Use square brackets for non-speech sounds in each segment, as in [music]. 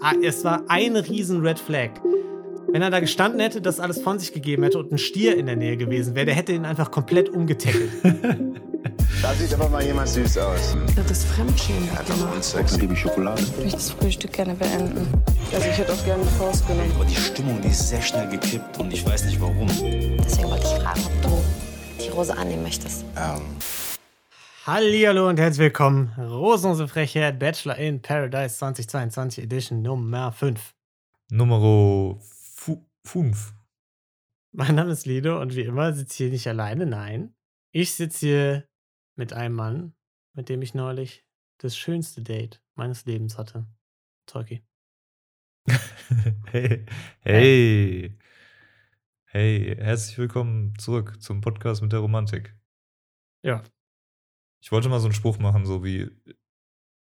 ah, es war ein riesen Red Flag. Wenn er da gestanden hätte, das alles von sich gegeben hätte und ein Stier in der Nähe gewesen wäre, der hätte ihn einfach komplett umgetackelt. [laughs] Da sieht aber mal jemand süß aus. Das ist Fremdschämen. Hat doch uns Sex. Liebe Schokolade. Ich möchte das Frühstück gerne beenden. Also ich hätte auch gerne die Faust genommen. Aber die Stimmung, die ist sehr schnell gekippt und ich weiß nicht warum. Deswegen wollte ich fragen, ob du die Rose annehmen möchtest. Ähm, Hallo und herzlich willkommen. Rosenlose Frechheit Bachelor in Paradise 2022 Edition Nummer 5. Numero 5. Mein Name ist Lido und wie immer sitze ich hier nicht alleine, nein. Ich sitze hier mit einem Mann, mit dem ich neulich das schönste Date meines Lebens hatte. Tolki. [laughs] hey, hey. Hey, herzlich willkommen zurück zum Podcast mit der Romantik. Ja, Ich wollte mal so einen Spruch machen, so wie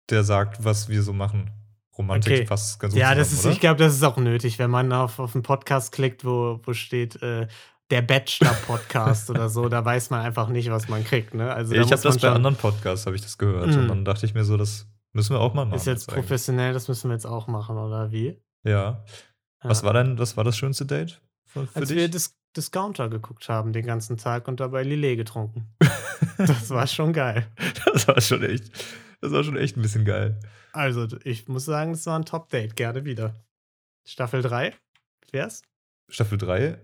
der sagt, was wir so machen. Romantik Okay. passt ganz gut ja das ist, zusammen, ich glaube, das ist auch nötig, wenn man auf, auf einen Podcast klickt, wo, wo steht äh, der Bachelor-Podcast oder so, da weiß man einfach nicht, was man kriegt. Ne? Also, oder? da Ich habe das bei anderen Podcasts, habe ich das gehört. Mm. Und dann dachte ich mir so, das müssen wir auch mal machen. Ist jetzt eigentlich. professionell, das müssen wir jetzt auch machen, oder wie? Ja. Was Ja. war denn, was war das schönste Date für, für Als dich? wir Dis Discounter geguckt haben den ganzen Tag und dabei Lillet getrunken. [laughs] das war schon geil. das war schon echt, das war schon echt ein bisschen geil. Also, ich muss sagen, es war ein Top-Date. Gerne wieder. Staffel 3. Wär's? Staffel 3,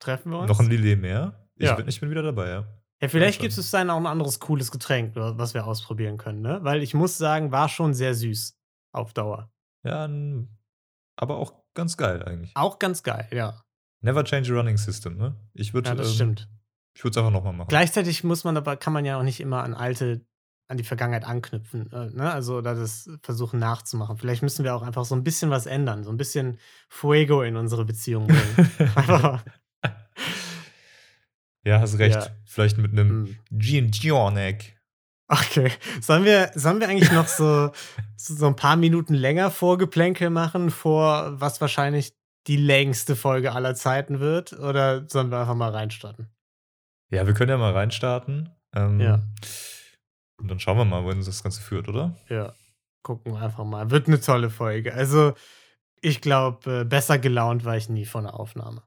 Treffen wir uns? noch ein Lillet mehr. Ich, Ja. bin, ich bin wieder dabei, ja. ja, vielleicht gibt es dann auch ein anderes cooles Getränk, was wir ausprobieren können, ne? Weil ich muss sagen, war schon sehr süß. Auf Dauer. Ja, aber auch ganz geil eigentlich. Auch ganz geil, ja. Never change a running system, ne? Ich würde Ja, das ähm, stimmt. Ich würde es einfach nochmal machen. Gleichzeitig muss man aber, kann man ja auch nicht immer an alte, an die Vergangenheit anknüpfen, äh, ne? Also oder das versuchen nachzumachen. Vielleicht müssen wir auch einfach so ein bisschen was ändern, so ein bisschen Fuego in unsere Beziehung bringen. [laughs] ja, hast recht. Ja. Vielleicht mit einem Hm. Gin. Okay. Sollen wir, sollen wir eigentlich noch so, so so ein paar Minuten länger Vorgeplänkel machen, vor was wahrscheinlich die längste Folge aller Zeiten wird? Oder sollen wir einfach mal reinstarten? Ja, wir können ja mal reinstarten. Ähm, Ja. Und dann schauen wir mal, wohin uns das Ganze führt, oder? Ja, gucken wir einfach mal. Wird eine tolle Folge. Also, ich glaube, besser gelaunt war ich nie von der Aufnahme.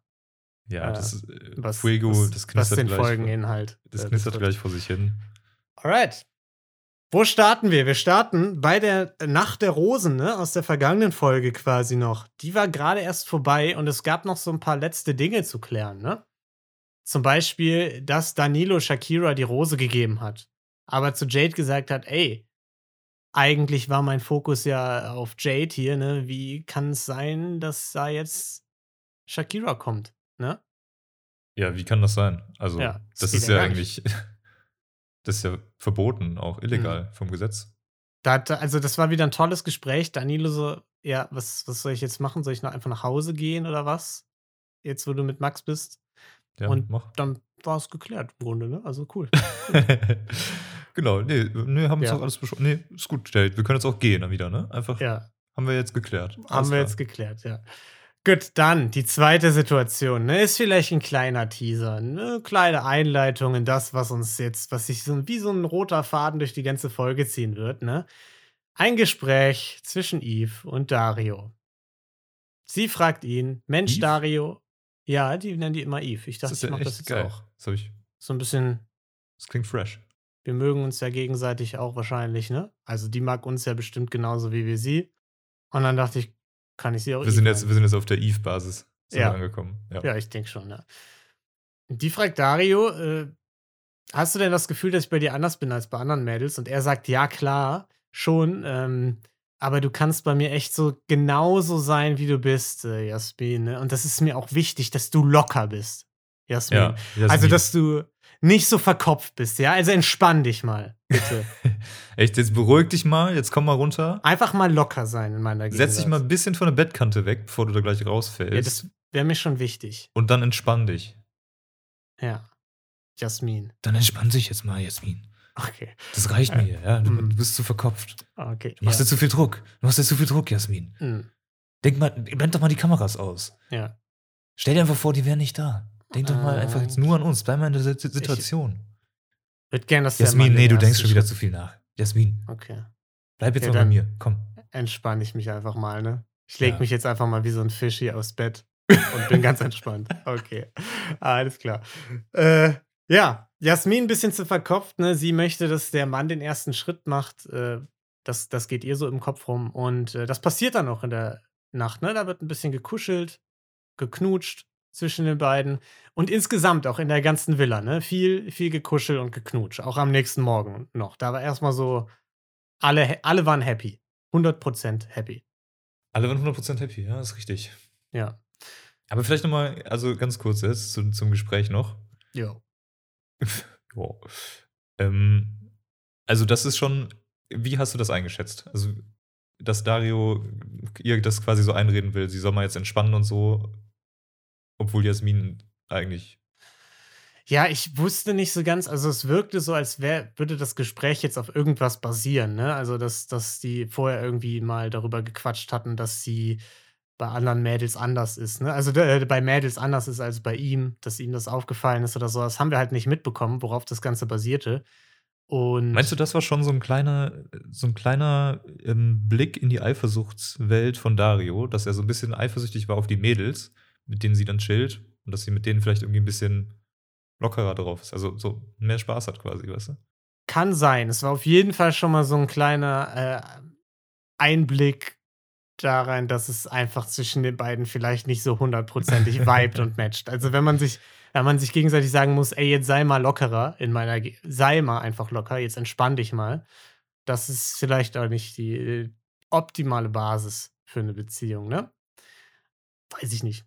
Ja, Äh, das ist, äh, Was, Fuego, was, das was knistert den gleich. Folgeninhalt. das äh, knistert betrifft. gleich vor sich hin. Alright. Wo starten wir? Wir starten bei der Nacht der Rosen, ne? Aus der vergangenen Folge quasi noch. Die war gerade erst vorbei und es gab noch so ein paar letzte Dinge zu klären, ne? Zum Beispiel, dass Danilo Shakira die Rose gegeben hat. Aber zu Jade gesagt hat, ey, eigentlich war mein Fokus ja auf Jade hier, ne? Wie kann es sein, dass da jetzt Shakira kommt, ne? Ja, wie kann das sein? Also, Ja, das ist ja eigentlich, [laughs] das ist ja verboten, auch illegal vom Gesetz. Da also das war wieder ein tolles Gespräch. Danilo so, ja, was, was soll ich jetzt machen? Soll ich noch einfach nach Hause gehen oder was? Jetzt, wo du mit Max bist. Ja, Und mach. dann war es geklärt im Grunde, ne? Also cool. [laughs] genau, nee, nee haben wir Ja. doch alles besprochen. Nee, ist gut. Wir können jetzt auch gehen dann wieder, ne? Einfach, Ja, haben wir jetzt geklärt. haben Alles wir klar. jetzt geklärt, ja. Gut, dann die zweite Situation, ne? Ist vielleicht ein kleiner Teaser, eine kleine Einleitung in das, was uns jetzt, was sich so wie so ein roter Faden durch die ganze Folge ziehen wird, ne? Ein Gespräch zwischen Eve und Dario. Sie fragt ihn, Mensch, Eve? Dario. Ja, die nennen die immer Eve. Ich Das dachte, ist ich ja mach echt das jetzt geil. auch. Das, ich, So ein bisschen das klingt fresh. wir mögen uns ja gegenseitig auch wahrscheinlich, ne? Also die mag uns ja bestimmt genauso wie wir sie. Und dann dachte ich, kann ich sie auch Wir sind, jetzt, wir sind jetzt auf der Eve-Basis Ja. angekommen. Ja. Ja, ich denke schon, ja. Die fragt Dario, äh, hast du denn das Gefühl, dass ich bei dir anders bin als bei anderen Mädels? Und er sagt, ja, klar, schon. Ähm, aber du kannst bei mir echt so genauso sein, wie du bist, äh, Jasmin. Ne? Und das ist mir auch wichtig, dass du locker bist, Jasmin. Ja, Jasmin. Also, dass du nicht so verkopft bist, ja? Also entspann dich mal, bitte. [laughs] Echt, jetzt beruhig dich mal, jetzt komm mal runter. Einfach mal locker sein in meiner Gegenwart. Setz dich mal ein bisschen von der Bettkante weg, bevor du da gleich rausfällst. Ja, das wäre mir schon wichtig. und dann entspann dich. Ja. Jasmin. Dann entspann dich jetzt mal, Jasmin. Okay. Das reicht Äh, mir, ja. Du, mm. du bist zu verkopft. Okay. Du machst ja. dir zu viel Druck. Du machst dir zu viel Druck, Jasmin. Hm, Denk mal, blend doch mal die Kameras aus. ja. Stell dir einfach vor, die wären nicht da. Denk doch mal einfach jetzt nur an uns. Bleib mal in der Sit- Situation. Würde gern, dass Jasmin, nee, du denkst schon wieder zu viel nach. Jasmin, Okay. bleib jetzt Ja, mal bei mir. Komm. entspanne ich mich einfach mal, ne? Ich lege Ja. mich jetzt einfach mal wie so ein Fisch hier aufs Bett [laughs] und bin ganz entspannt. Okay, alles klar. Äh, ja, Jasmin ein bisschen zu verkopft, ne? Sie möchte, dass der Mann den ersten Schritt macht. Äh, das, das geht ihr so im Kopf rum. Und äh, das passiert dann auch in der Nacht, ne? Da wird ein bisschen gekuschelt, geknutscht zwischen den beiden. Und insgesamt auch in der ganzen Villa, ne? Viel, viel gekuschelt und geknutscht. Auch am nächsten Morgen noch. Da war erstmal so, alle, alle waren happy. 100% happy. Alle waren 100% happy, ja, ist richtig. Ja. Aber vielleicht nochmal, also ganz kurz jetzt zum, zum Gespräch noch. Jo. [laughs] Wow. Ähm, also, das ist schon, wie hast du das eingeschätzt? Also, dass Dario ihr das quasi so einreden will, sie soll mal jetzt entspannen und so, obwohl Jasmin eigentlich. Ja, ich wusste nicht so ganz, also es wirkte so, als wär, würde das Gespräch jetzt auf irgendwas basieren, ne? Also, dass, dass die vorher irgendwie mal darüber gequatscht hatten, dass sie bei anderen Mädels anders ist, ne? Also äh, bei Mädels anders ist als bei ihm, dass ihm das aufgefallen ist oder so. Das haben wir halt nicht mitbekommen, worauf das Ganze basierte. Und Meinst du, das war schon so ein kleiner, so ein kleiner ähm, Blick in die Eifersuchtswelt von Dario, dass er so ein bisschen eifersüchtig war auf die Mädels, mit denen sie dann chillt und dass sie mit denen vielleicht irgendwie ein bisschen lockerer drauf ist, also so mehr Spaß hat quasi, weißt du? Kann sein. Es war auf jeden Fall schon mal so ein kleiner äh, Einblick da rein, dass es einfach zwischen den beiden vielleicht nicht so hundertprozentig [laughs] vibet und matcht. Also wenn man sich, wenn man sich gegenseitig sagen muss, ey, jetzt sei mal lockerer in meiner, Ge sei mal einfach locker, jetzt entspann dich mal. Das ist vielleicht auch nicht die äh, optimale Basis für eine Beziehung, ne? Weiß ich nicht.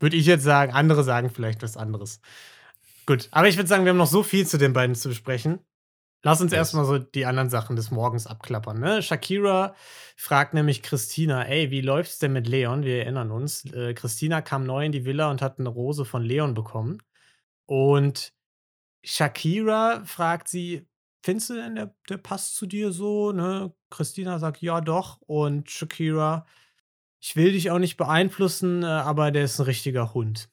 Würde ich jetzt sagen, andere sagen vielleicht was anderes. Gut, aber ich würde sagen, wir haben noch so viel zu den beiden zu besprechen. Lass uns Yes. erstmal so die anderen Sachen des Morgens abklappern. Ne? Shakira fragt nämlich Christina, ey, wie läuft's denn mit Leon? Wir erinnern uns. Äh, Christina kam neu in die Villa und hat eine Rose von Leon bekommen. Und Shakira fragt sie, findest du denn, der, der passt zu dir so? Ne? Christina sagt, ja doch. Und Shakira, ich will dich auch nicht beeinflussen, äh, aber der ist ein richtiger Hund.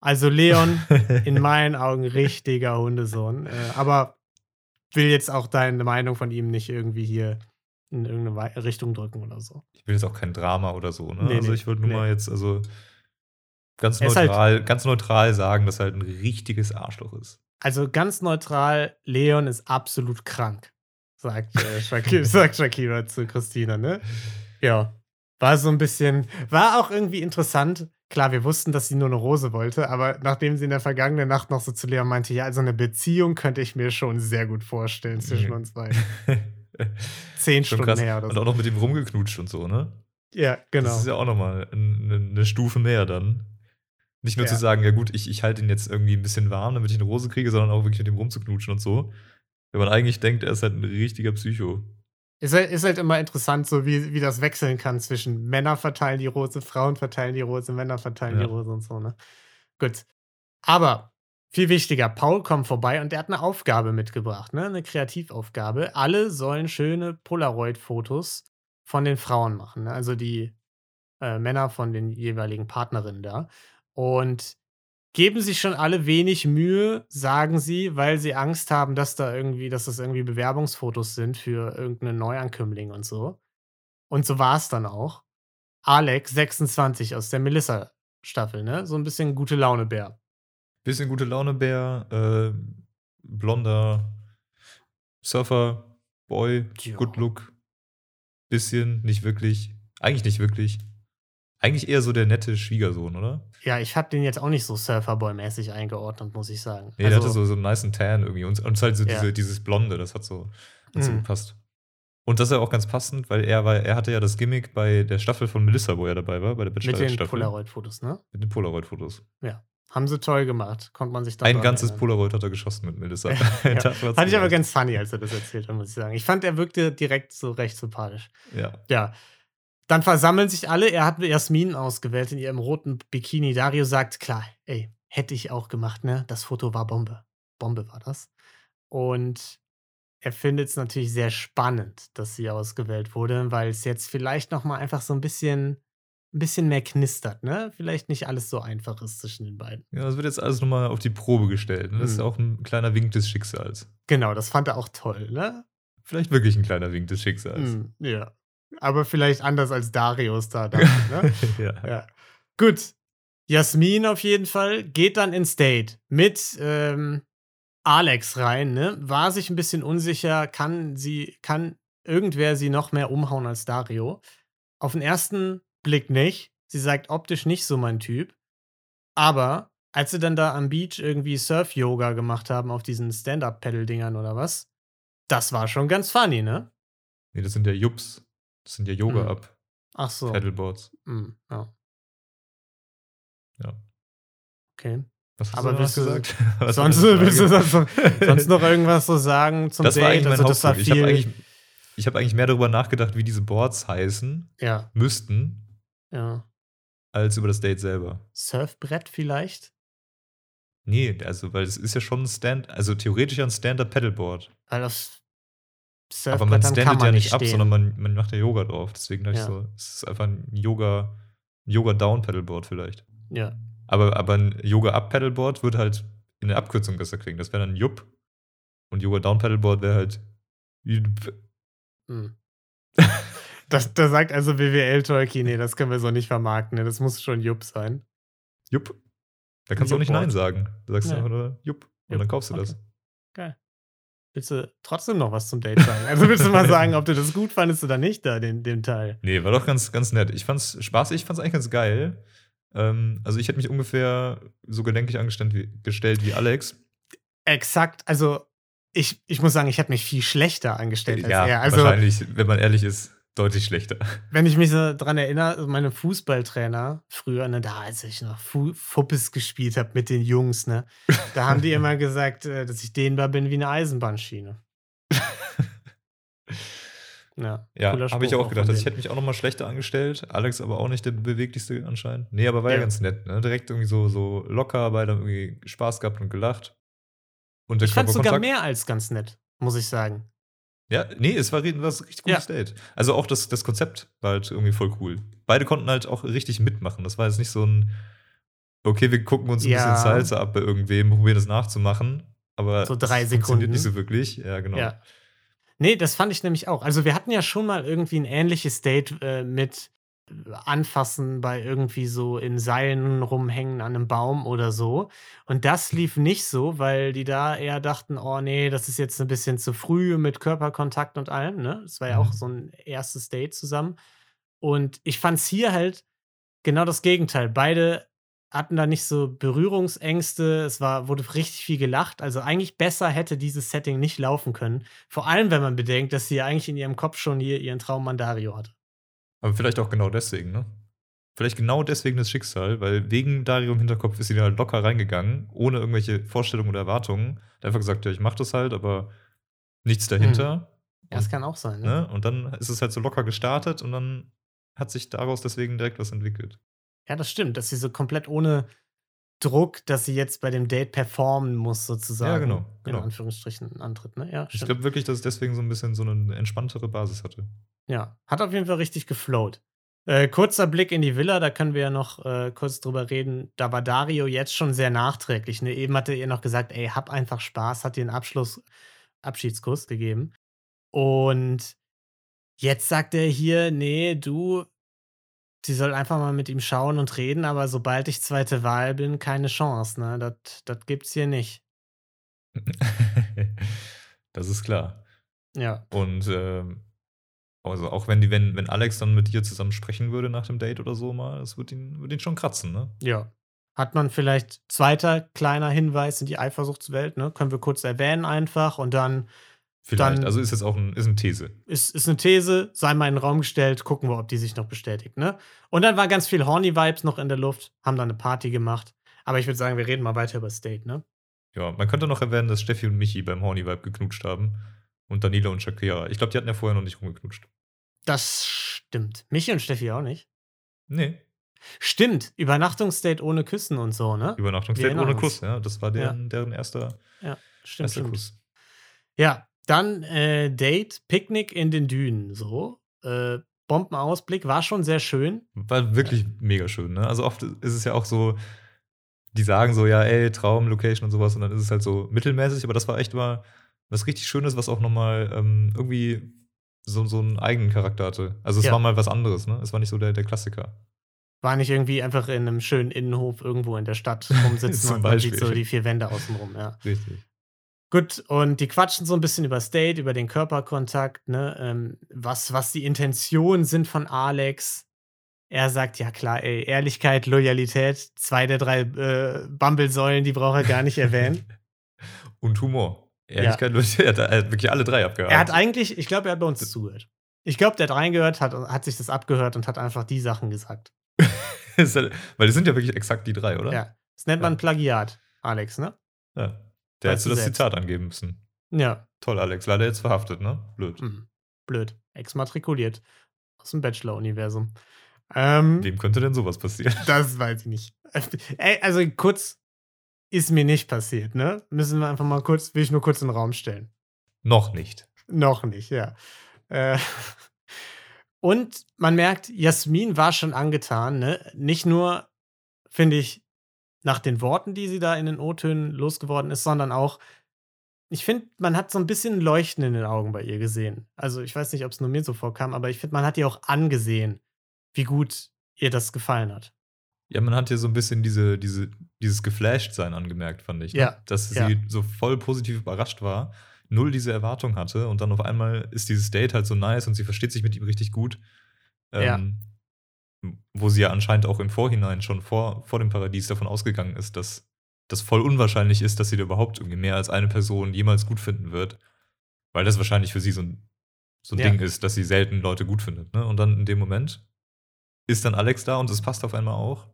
Also Leon, [laughs] in meinen Augen richtiger Hundesohn. Äh, aber will jetzt auch deine Meinung von ihm nicht irgendwie hier in irgendeine Richtung drücken oder so. Ich will jetzt auch kein Drama oder so, ne? Nee, also ich wollte nur nee. mal jetzt, also ganz halt- neutral, ganz neutral sagen, dass er halt ein richtiges Arschloch ist. Also ganz neutral, Leon ist absolut krank, sagt, äh, Shakira, [laughs] sagt Shakira zu Christina, ne? Ja. War so ein bisschen, war auch irgendwie interessant. Klar, wir wussten, dass sie nur eine Rose wollte, aber nachdem sie in der vergangenen Nacht noch so zu Leon meinte, ja, also eine Beziehung könnte ich mir schon sehr gut vorstellen zwischen uns beiden. [laughs] Zehn Schon Stunden krass. her oder Und so. auch noch mit dem rumgeknutscht und so, ne? Ja, genau. Das ist ja auch nochmal eine, eine Stufe mehr dann. Nicht nur Ja. zu sagen, ja gut, ich, ich halte ihn jetzt irgendwie ein bisschen warm, damit ich eine Rose kriege, sondern auch wirklich mit ihm rumzuknutschen und so. Wenn man eigentlich denkt, er ist halt ein richtiger Psycho. Ist halt, ist halt immer interessant, so wie, wie das wechseln kann zwischen Männer verteilen die Rose, Frauen verteilen die Rose, Männer verteilen Ja. die Rose und so, ne? Gut. Aber viel wichtiger, Paul kommt vorbei und der hat eine Aufgabe mitgebracht, ne? Eine Kreativaufgabe. Alle sollen schöne Polaroid-Fotos von den Frauen machen, ne? Also die äh, Männer von den jeweiligen Partnerinnen da. Und geben sich schon alle wenig Mühe, sagen sie, weil sie Angst haben, dass da irgendwie, dass das irgendwie Bewerbungsfotos sind für irgendeinen Neuankömmling und so. Und so war es dann auch. Alex, 26 aus der Melissa-Staffel, ne? So ein bisschen gute Laune-Bär. Bisschen gute Laune, Bär, äh, blonder Surfer, Boy, Tja. Good Look. Bisschen, nicht wirklich. Eigentlich nicht wirklich. Eigentlich eher so der nette Schwiegersohn, oder? Ja, ich habe den jetzt auch nicht so Surferboy-mäßig eingeordnet, muss ich sagen. Nee, der hatte so, so einen niceen Tan irgendwie. Und, und halt so Also Ja. diese, dieses Blonde, das hat so, hat so Mhm. gepasst. Und das ist ja auch ganz passend, weil er war, er hatte ja das Gimmick bei der Staffel von Melissa, wo er dabei war, bei der mit den. Polaroid-Fotos, ne? Mit den Polaroid-Fotos. Haben sie toll gemacht. Konnte man sich dann Ein ganzes erinnern. Polaroid hat er geschossen mit Melissa. [laughs] Ja. [laughs] Fand ich aber ganz funny, als er das erzählt hat, muss ich sagen. Ich fand, er wirkte direkt so recht sympathisch. Ja. Ja. Dann versammeln sich alle. Er hat Jasmin ausgewählt in ihrem roten Bikini. Dario sagt, klar, ey, hätte ich auch gemacht, ne? Das Foto war Bombe. Bombe war das. Und er findet es natürlich sehr spannend, dass sie ausgewählt wurde, weil es jetzt vielleicht noch mal einfach so ein bisschen, ein bisschen mehr knistert, ne? Vielleicht nicht alles so einfach ist zwischen den beiden. Ja, das wird jetzt alles nochmal auf die Probe gestellt. Ne? Das ist Mhm. auch ein kleiner Wink des Schicksals. Genau, das fand er auch toll, ne? Vielleicht wirklich ein kleiner Wink des Schicksals. Mm, ja. Aber vielleicht anders als Darius da. Damit, [laughs] ne? ja. ja. Gut. Jasmin auf jeden Fall geht dann ins Date mit ähm, Alex rein, ne? War sich ein bisschen unsicher, kann sie, kann irgendwer sie noch mehr umhauen als Dario. Auf den ersten Blick nicht. Sie sagt optisch nicht so mein Typ. Aber als sie dann da am Beach irgendwie Surf-Yoga gemacht haben auf diesen Stand-Up-Pedal-Dingern oder was, das war schon ganz funny, ne? Nee, das sind ja Jups. Das sind ja Yoga-Up. Ach so. Paddleboards. Mm, ja. Ja. Okay. Was hast Aber du noch willst du- gesagt? War Sonst willst du sonst, [laughs] sonst noch irgendwas so sagen zum das Date? war eigentlich mein also das war Hauptpunkt. Ich habe viel. eigentlich, ich hab eigentlich mehr darüber nachgedacht, wie diese Boards heißen ja, müssten, ja. als über das Date selber. Surfbrett vielleicht? Nee, also, weil es ist ja schon ein Stand, also theoretisch ja ein Stand-Up-Paddleboard. Weil das Aber man standet ja nicht ab, stehen. sondern man, man macht ja Yoga drauf. Deswegen dachte Ja. ich so, es ist einfach ein Yoga, ein Yoga-Down-Paddleboard vielleicht. Ja. Aber, aber ein Yoga-Up-Paddleboard würde halt in der Abkürzung besser klingen. Das wäre dann Jupp. Und Yoga-Down-Paddleboard wäre halt Jup. Hm. [laughs] Das, da sagt also BWL-Tolki, nee, das können wir so nicht vermarkten. Ne? Das muss schon Jupp sein. Jupp. Da kannst du auch nicht. Nein sagen. Da sagst du Nee. einfach nur Jupp. Und Jupp, dann kaufst du okay. das. Geil. Willst du trotzdem noch was zum Date sagen? Also willst du mal [laughs] sagen, ob du das gut fandest oder nicht, da, den, den Teil? Nee, war doch ganz, ganz nett. Ich fand's spaßig, ich fand's eigentlich ganz geil. Ähm, also ich hätte mich ungefähr so gedenklich angestellt wie, gestellt wie Alex. Exakt, also ich, ich muss sagen, ich habe mich viel schlechter angestellt als ja, er. Also wahrscheinlich, wenn man ehrlich ist, deutlich schlechter. wenn ich mich so dran erinnere, also meine Fußballtrainer früher, ne, da als ich noch Fu Fuppes gespielt habe mit den Jungs, ne, da haben die [laughs] immer gesagt, äh, dass ich dehnbar bin wie eine Eisenbahnschiene. [laughs] Ja, Ja, habe ich auch gedacht. Also ich hätte mich auch noch mal schlechter angestellt. Alex aber auch nicht der beweglichste anscheinend. Nee, aber war ja, Ja. ganz nett. Ne? Direkt irgendwie so, so locker, beide haben irgendwie Spaß gehabt und gelacht. Und der ich fand sogar mehr als ganz nett, muss ich sagen. Ja, nee, es war, war ein richtig cooles Date. Also auch das, das Konzept war halt irgendwie voll cool. Beide konnten halt auch richtig mitmachen. Das war jetzt nicht so ein, okay, wir gucken uns ein Ja. bisschen Salsa ab bei irgendwem, probieren das nachzumachen. Aber So drei Sekunden. funktioniert nicht so wirklich. Ja, genau. Ja. Nee, das fand ich nämlich auch. Also, wir hatten ja schon mal irgendwie ein ähnliches Date äh, mit Anfassen bei irgendwie so in Seilen rumhängen an einem Baum oder so. Und das lief nicht so, weil die da eher dachten, oh nee, das ist jetzt ein bisschen zu früh mit Körperkontakt und allem. Ne? Das war ja Mhm. auch so ein erstes Date zusammen. Und ich fand es hier halt genau das Gegenteil. Beide hatten da nicht so Berührungsängste. Es war, wurde richtig viel gelacht. Also eigentlich besser hätte dieses Setting nicht laufen können. Vor allem, wenn man bedenkt, dass sie ja eigentlich in ihrem Kopf schon hier ihren Traum Mandario hatte. Aber vielleicht auch genau deswegen, ne? Vielleicht genau deswegen das Schicksal, weil wegen Dario im Hinterkopf ist sie da halt locker reingegangen, ohne irgendwelche Vorstellungen oder Erwartungen. Hat einfach gesagt, ja, ich mach das halt, aber nichts dahinter. Ja, das kann auch sein. Ne? Ne? Und dann ist es halt so locker gestartet und dann hat sich daraus deswegen direkt was entwickelt. Ja, das stimmt, dass sie so komplett ohne Druck, dass sie jetzt bei dem Date performen muss, sozusagen. Ja, genau, genau. In Anführungsstrichen antritt, ne? Ja, Ich glaube wirklich, dass es deswegen so ein bisschen so eine entspanntere Basis hatte. Ja, hat auf jeden Fall richtig geflowt. Äh, kurzer Blick in die Villa, da können wir ja noch äh, kurz drüber reden. Da war Dario jetzt schon sehr nachträglich. Ne? Eben hatte ihr noch gesagt, ey, hab einfach Spaß, hat ihr einen Abschluss, Abschiedskuss gegeben. Und jetzt sagt er hier, nee, du, sie soll einfach mal mit ihm schauen und reden, aber sobald ich zweite Wahl bin, keine Chance, ne? Das das gibt's hier nicht. [laughs] das ist klar. Ja. Und ähm, also auch wenn die, wenn, wenn Alex dann mit dir zusammen sprechen würde nach dem Date oder so mal, das würde ihn, würde ihn schon kratzen, ne? Ja. Hat man vielleicht zweiter kleiner Hinweis in die Eifersuchtswelt, ne? Können wir kurz erwähnen einfach und dann Vielleicht. Dann- also ist jetzt auch ein, ist eine These. ist, ist eine These, sei mal in den Raum gestellt, gucken wir, ob die sich noch bestätigt, ne? Und dann war ganz viel Horny-Vibes noch in der Luft, haben dann eine Party gemacht. Aber ich würde sagen, wir reden mal weiter über das Date, ne? Ja, man könnte noch erwähnen, dass Steffi und Michi beim Horny Vibe geknutscht haben. Und Danila und Shakira. Ich glaube, die hatten ja vorher noch nicht rumgeknutscht. Das stimmt. Michi und Steffi auch nicht. Nee, Stimmt, Übernachtungsdate ohne Küssen und so, ne? Erinnern ohne uns. Kuss, ja. Das war deren, deren erster, Ja, stimmt, erster stimmt. Kuss. Ja, dann äh, Date, Picknick in den Dünen, so. Äh, Bombenausblick, war schon sehr schön. War wirklich mega schön, ne? Also oft ist es ja auch so, die sagen so, ja, ey, Traum, Location und sowas, und dann ist es halt so mittelmäßig, aber das war echt mal was richtig Schönes, was auch nochmal ähm, irgendwie so, so einen eigenen Charakter hatte. Also es Ja. war mal was anderes, ne? Es war nicht so der, der Klassiker. War nicht irgendwie einfach in einem schönen Innenhof irgendwo in der Stadt [laughs] rumsitzen und man sieht so die vier Wände außenrum, ja. Richtig. Gut, und die quatschen so ein bisschen über State, über den Körperkontakt, ne, ähm, was, was die Intentionen sind von Alex. Er sagt, ja klar, ey, Ehrlichkeit, Loyalität, zwei der drei äh, Bumble-Säulen, die braucht er gar nicht erwähnen. [laughs] Und Humor. Ehrlichkeit, Leute, er hat, er hat wirklich alle drei abgehakt. er hat eigentlich, ich glaube, er hat bei uns zugehört. Ich glaube, der hat reingehört, hat, hat sich das abgehört und hat einfach die Sachen gesagt. [laughs] Halt- Weil das sind ja wirklich exakt die drei, oder? Ja. Das nennt man Ja. Plagiat, Alex, ne? ja. Der Weißt hättest du du das selbst. Zitat angeben müssen. Ja. Toll, Alex. Leider jetzt verhaftet, ne? Blöd. Hm. Blöd. Exmatrikuliert. Aus dem Bachelor-Universum. Ähm, Wem könnte denn sowas passieren? [laughs] Das weiß ich nicht. Ey, also kurz ist mir nicht passiert, ne? Müssen wir einfach mal kurz, will ich nur kurz in den Raum stellen. Noch nicht. Noch nicht, ja. Äh, [laughs] und man merkt, Jasmin war schon angetan, ne? Nicht nur, finde ich, nach den Worten, die sie da in den O-Tönen losgeworden ist, sondern auch, ich finde, man hat so ein bisschen Leuchten in den Augen bei ihr gesehen. Also, ich weiß nicht, ob es nur mir so vorkam, aber ich finde, man hat ihr auch angesehen, wie gut ihr das gefallen hat. Ja, man hat hier so ein bisschen diese, diese, dieses Geflasht-Sein angemerkt, fand ich. Ne? Ja, Dass sie ja. so voll positiv überrascht war, null diese Erwartung hatte und dann auf einmal ist dieses Date halt so nice und sie versteht sich mit ihm richtig gut. Ja. Wo sie ja anscheinend auch im Vorhinein schon vor, vor dem Paradies davon ausgegangen ist, dass das voll unwahrscheinlich ist, dass sie da überhaupt irgendwie mehr als eine Person jemals gut finden wird. Weil das wahrscheinlich für sie so ein, so ein Ja. Ding ist, dass sie selten Leute gut findet. Ne? Und dann in dem Moment ist dann Alex da und es passt auf einmal auch.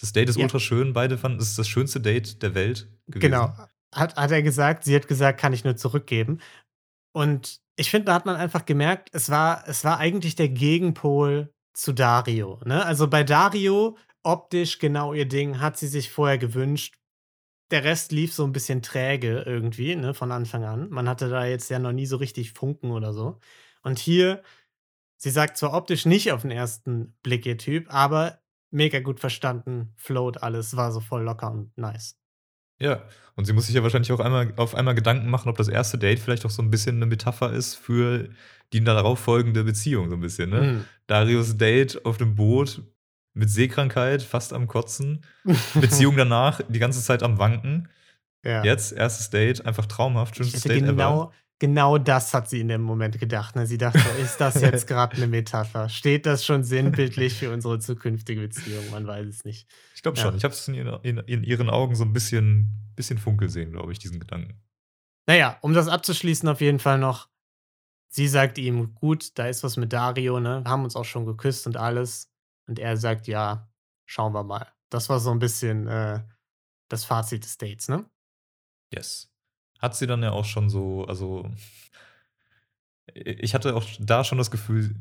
Das Date ist Ja. ultra schön. Beide fanden, es ist das schönste Date der Welt gewesen. Genau. Hat, hat er gesagt, sie hat gesagt, kann ich nur zurückgeben. Und ich finde, da hat man einfach gemerkt, es war, es war eigentlich der Gegenpol zu Dario. Ne? Also bei Dario, optisch genau ihr Ding, hat sie sich vorher gewünscht. Der Rest lief so ein bisschen träge irgendwie, ne, von Anfang an. Man hatte da jetzt ja noch nie so richtig Funken oder so. Und hier, sie sagt zwar optisch nicht auf den ersten Blick ihr Typ, aber mega gut verstanden, float alles, war so voll locker und nice. Ja, und sie muss sich ja wahrscheinlich auch einmal auf einmal Gedanken machen, ob das erste Date vielleicht auch so ein bisschen eine Metapher ist für die darauf folgende Beziehung, so ein bisschen, ne? Mhm. Darius Date auf dem Boot mit Seekrankheit, fast am Kotzen, Beziehung [laughs] danach die ganze Zeit am Wanken. Ja. Jetzt, erstes Date, einfach traumhaft, schönstes Date ever. genau, genau das hat sie in dem Moment gedacht. Ne? Sie dachte, ist das jetzt [laughs] gerade eine Metapher? Steht das schon sinnbildlich für unsere zukünftige Beziehung? Man weiß es nicht. Ich glaube Ja. schon. Ich habe es in, in, in ihren Augen so ein bisschen, bisschen funkel sehen, glaube ich, diesen Gedanken. Naja, um das abzuschließen, auf jeden Fall noch. Sie sagt ihm, gut, da ist was mit Dario, ne? Wir haben uns auch schon geküsst und alles. Und er sagt, ja, schauen wir mal. Das war so ein bisschen äh, das Fazit des Dates, ne? Yes. Hat sie dann ja auch schon so, also ich hatte auch da schon das Gefühl,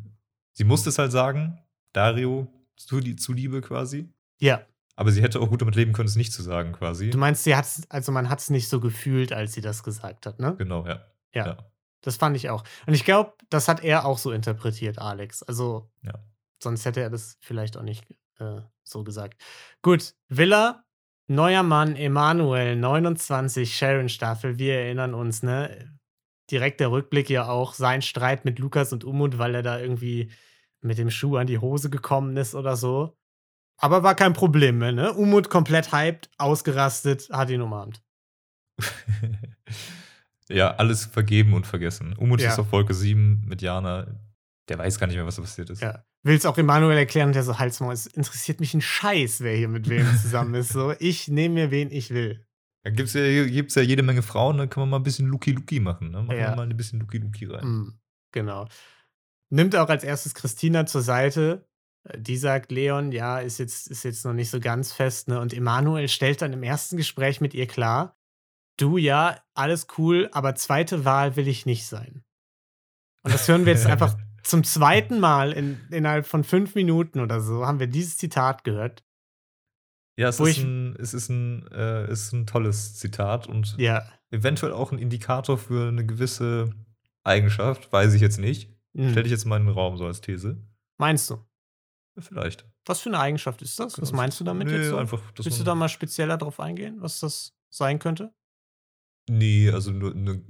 sie musste es halt sagen, Dario zu, zuliebe quasi, Ja. aber sie hätte auch gut damit leben können, es nicht zu sagen quasi. Du meinst, sie hat's, also man hat es nicht so gefühlt, als sie das gesagt hat, ne? Genau, ja. Ja. Ja. Das fand ich auch. Und ich glaube, das hat er auch so interpretiert, Alex. Also, Ja. sonst hätte er das vielleicht auch nicht äh, so gesagt. Gut, Villa, neuer Mann, Emanuel, 29, Sharon-Staffel. Wir erinnern uns, ne? Direkt der Rückblick ja auch, sein Streit mit Lukas und Umut, weil er da irgendwie mit dem Schuh an die Hose gekommen ist oder so. Aber war kein Problem mehr, ne? Umut komplett hyped, ausgerastet, hat ihn umarmt. [laughs] ja, alles vergeben und vergessen. Umut Ja. ist auf Wolke 7 mit Jana. Der weiß gar nicht mehr, was da passiert ist. Ja. Will es auch Emanuel erklären, der so Halsmaul, es interessiert mich ein Scheiß, wer hier mit wem zusammen ist. So, [laughs] ich nehme mir, wen ich will. Da gibt es ja, gibt's ja jede Menge Frauen, da kann man mal ein bisschen Luki-Luki machen. Ne? Machen Ja. wir mal ein bisschen Luki-Luki rein. Mm, genau. Nimmt auch als erstes Christina zur Seite. Äh, Die sagt, Leon, ja, ist jetzt, ist jetzt noch nicht so ganz fest. Ne? Und Emanuel stellt dann im ersten Gespräch mit ihr klar, du ja, alles cool, aber zweite Wahl will ich nicht sein. Und das hören wir jetzt einfach [laughs] zum zweiten Mal in, innerhalb von fünf Minuten oder so, haben wir dieses Zitat gehört. Ja, es ist ein, es ist ein, äh, ist ein tolles Zitat und Ja. eventuell auch ein Indikator für eine gewisse Eigenschaft, weiß ich jetzt nicht. Mm. Stell dich jetzt mal in den Raum so als These. Meinst du? Vielleicht. Was für eine Eigenschaft ist das? Was meinst du damit nee, jetzt so? Einfach, Willst du da mal spezieller drauf eingehen, was das sein könnte? Nee, also nur eine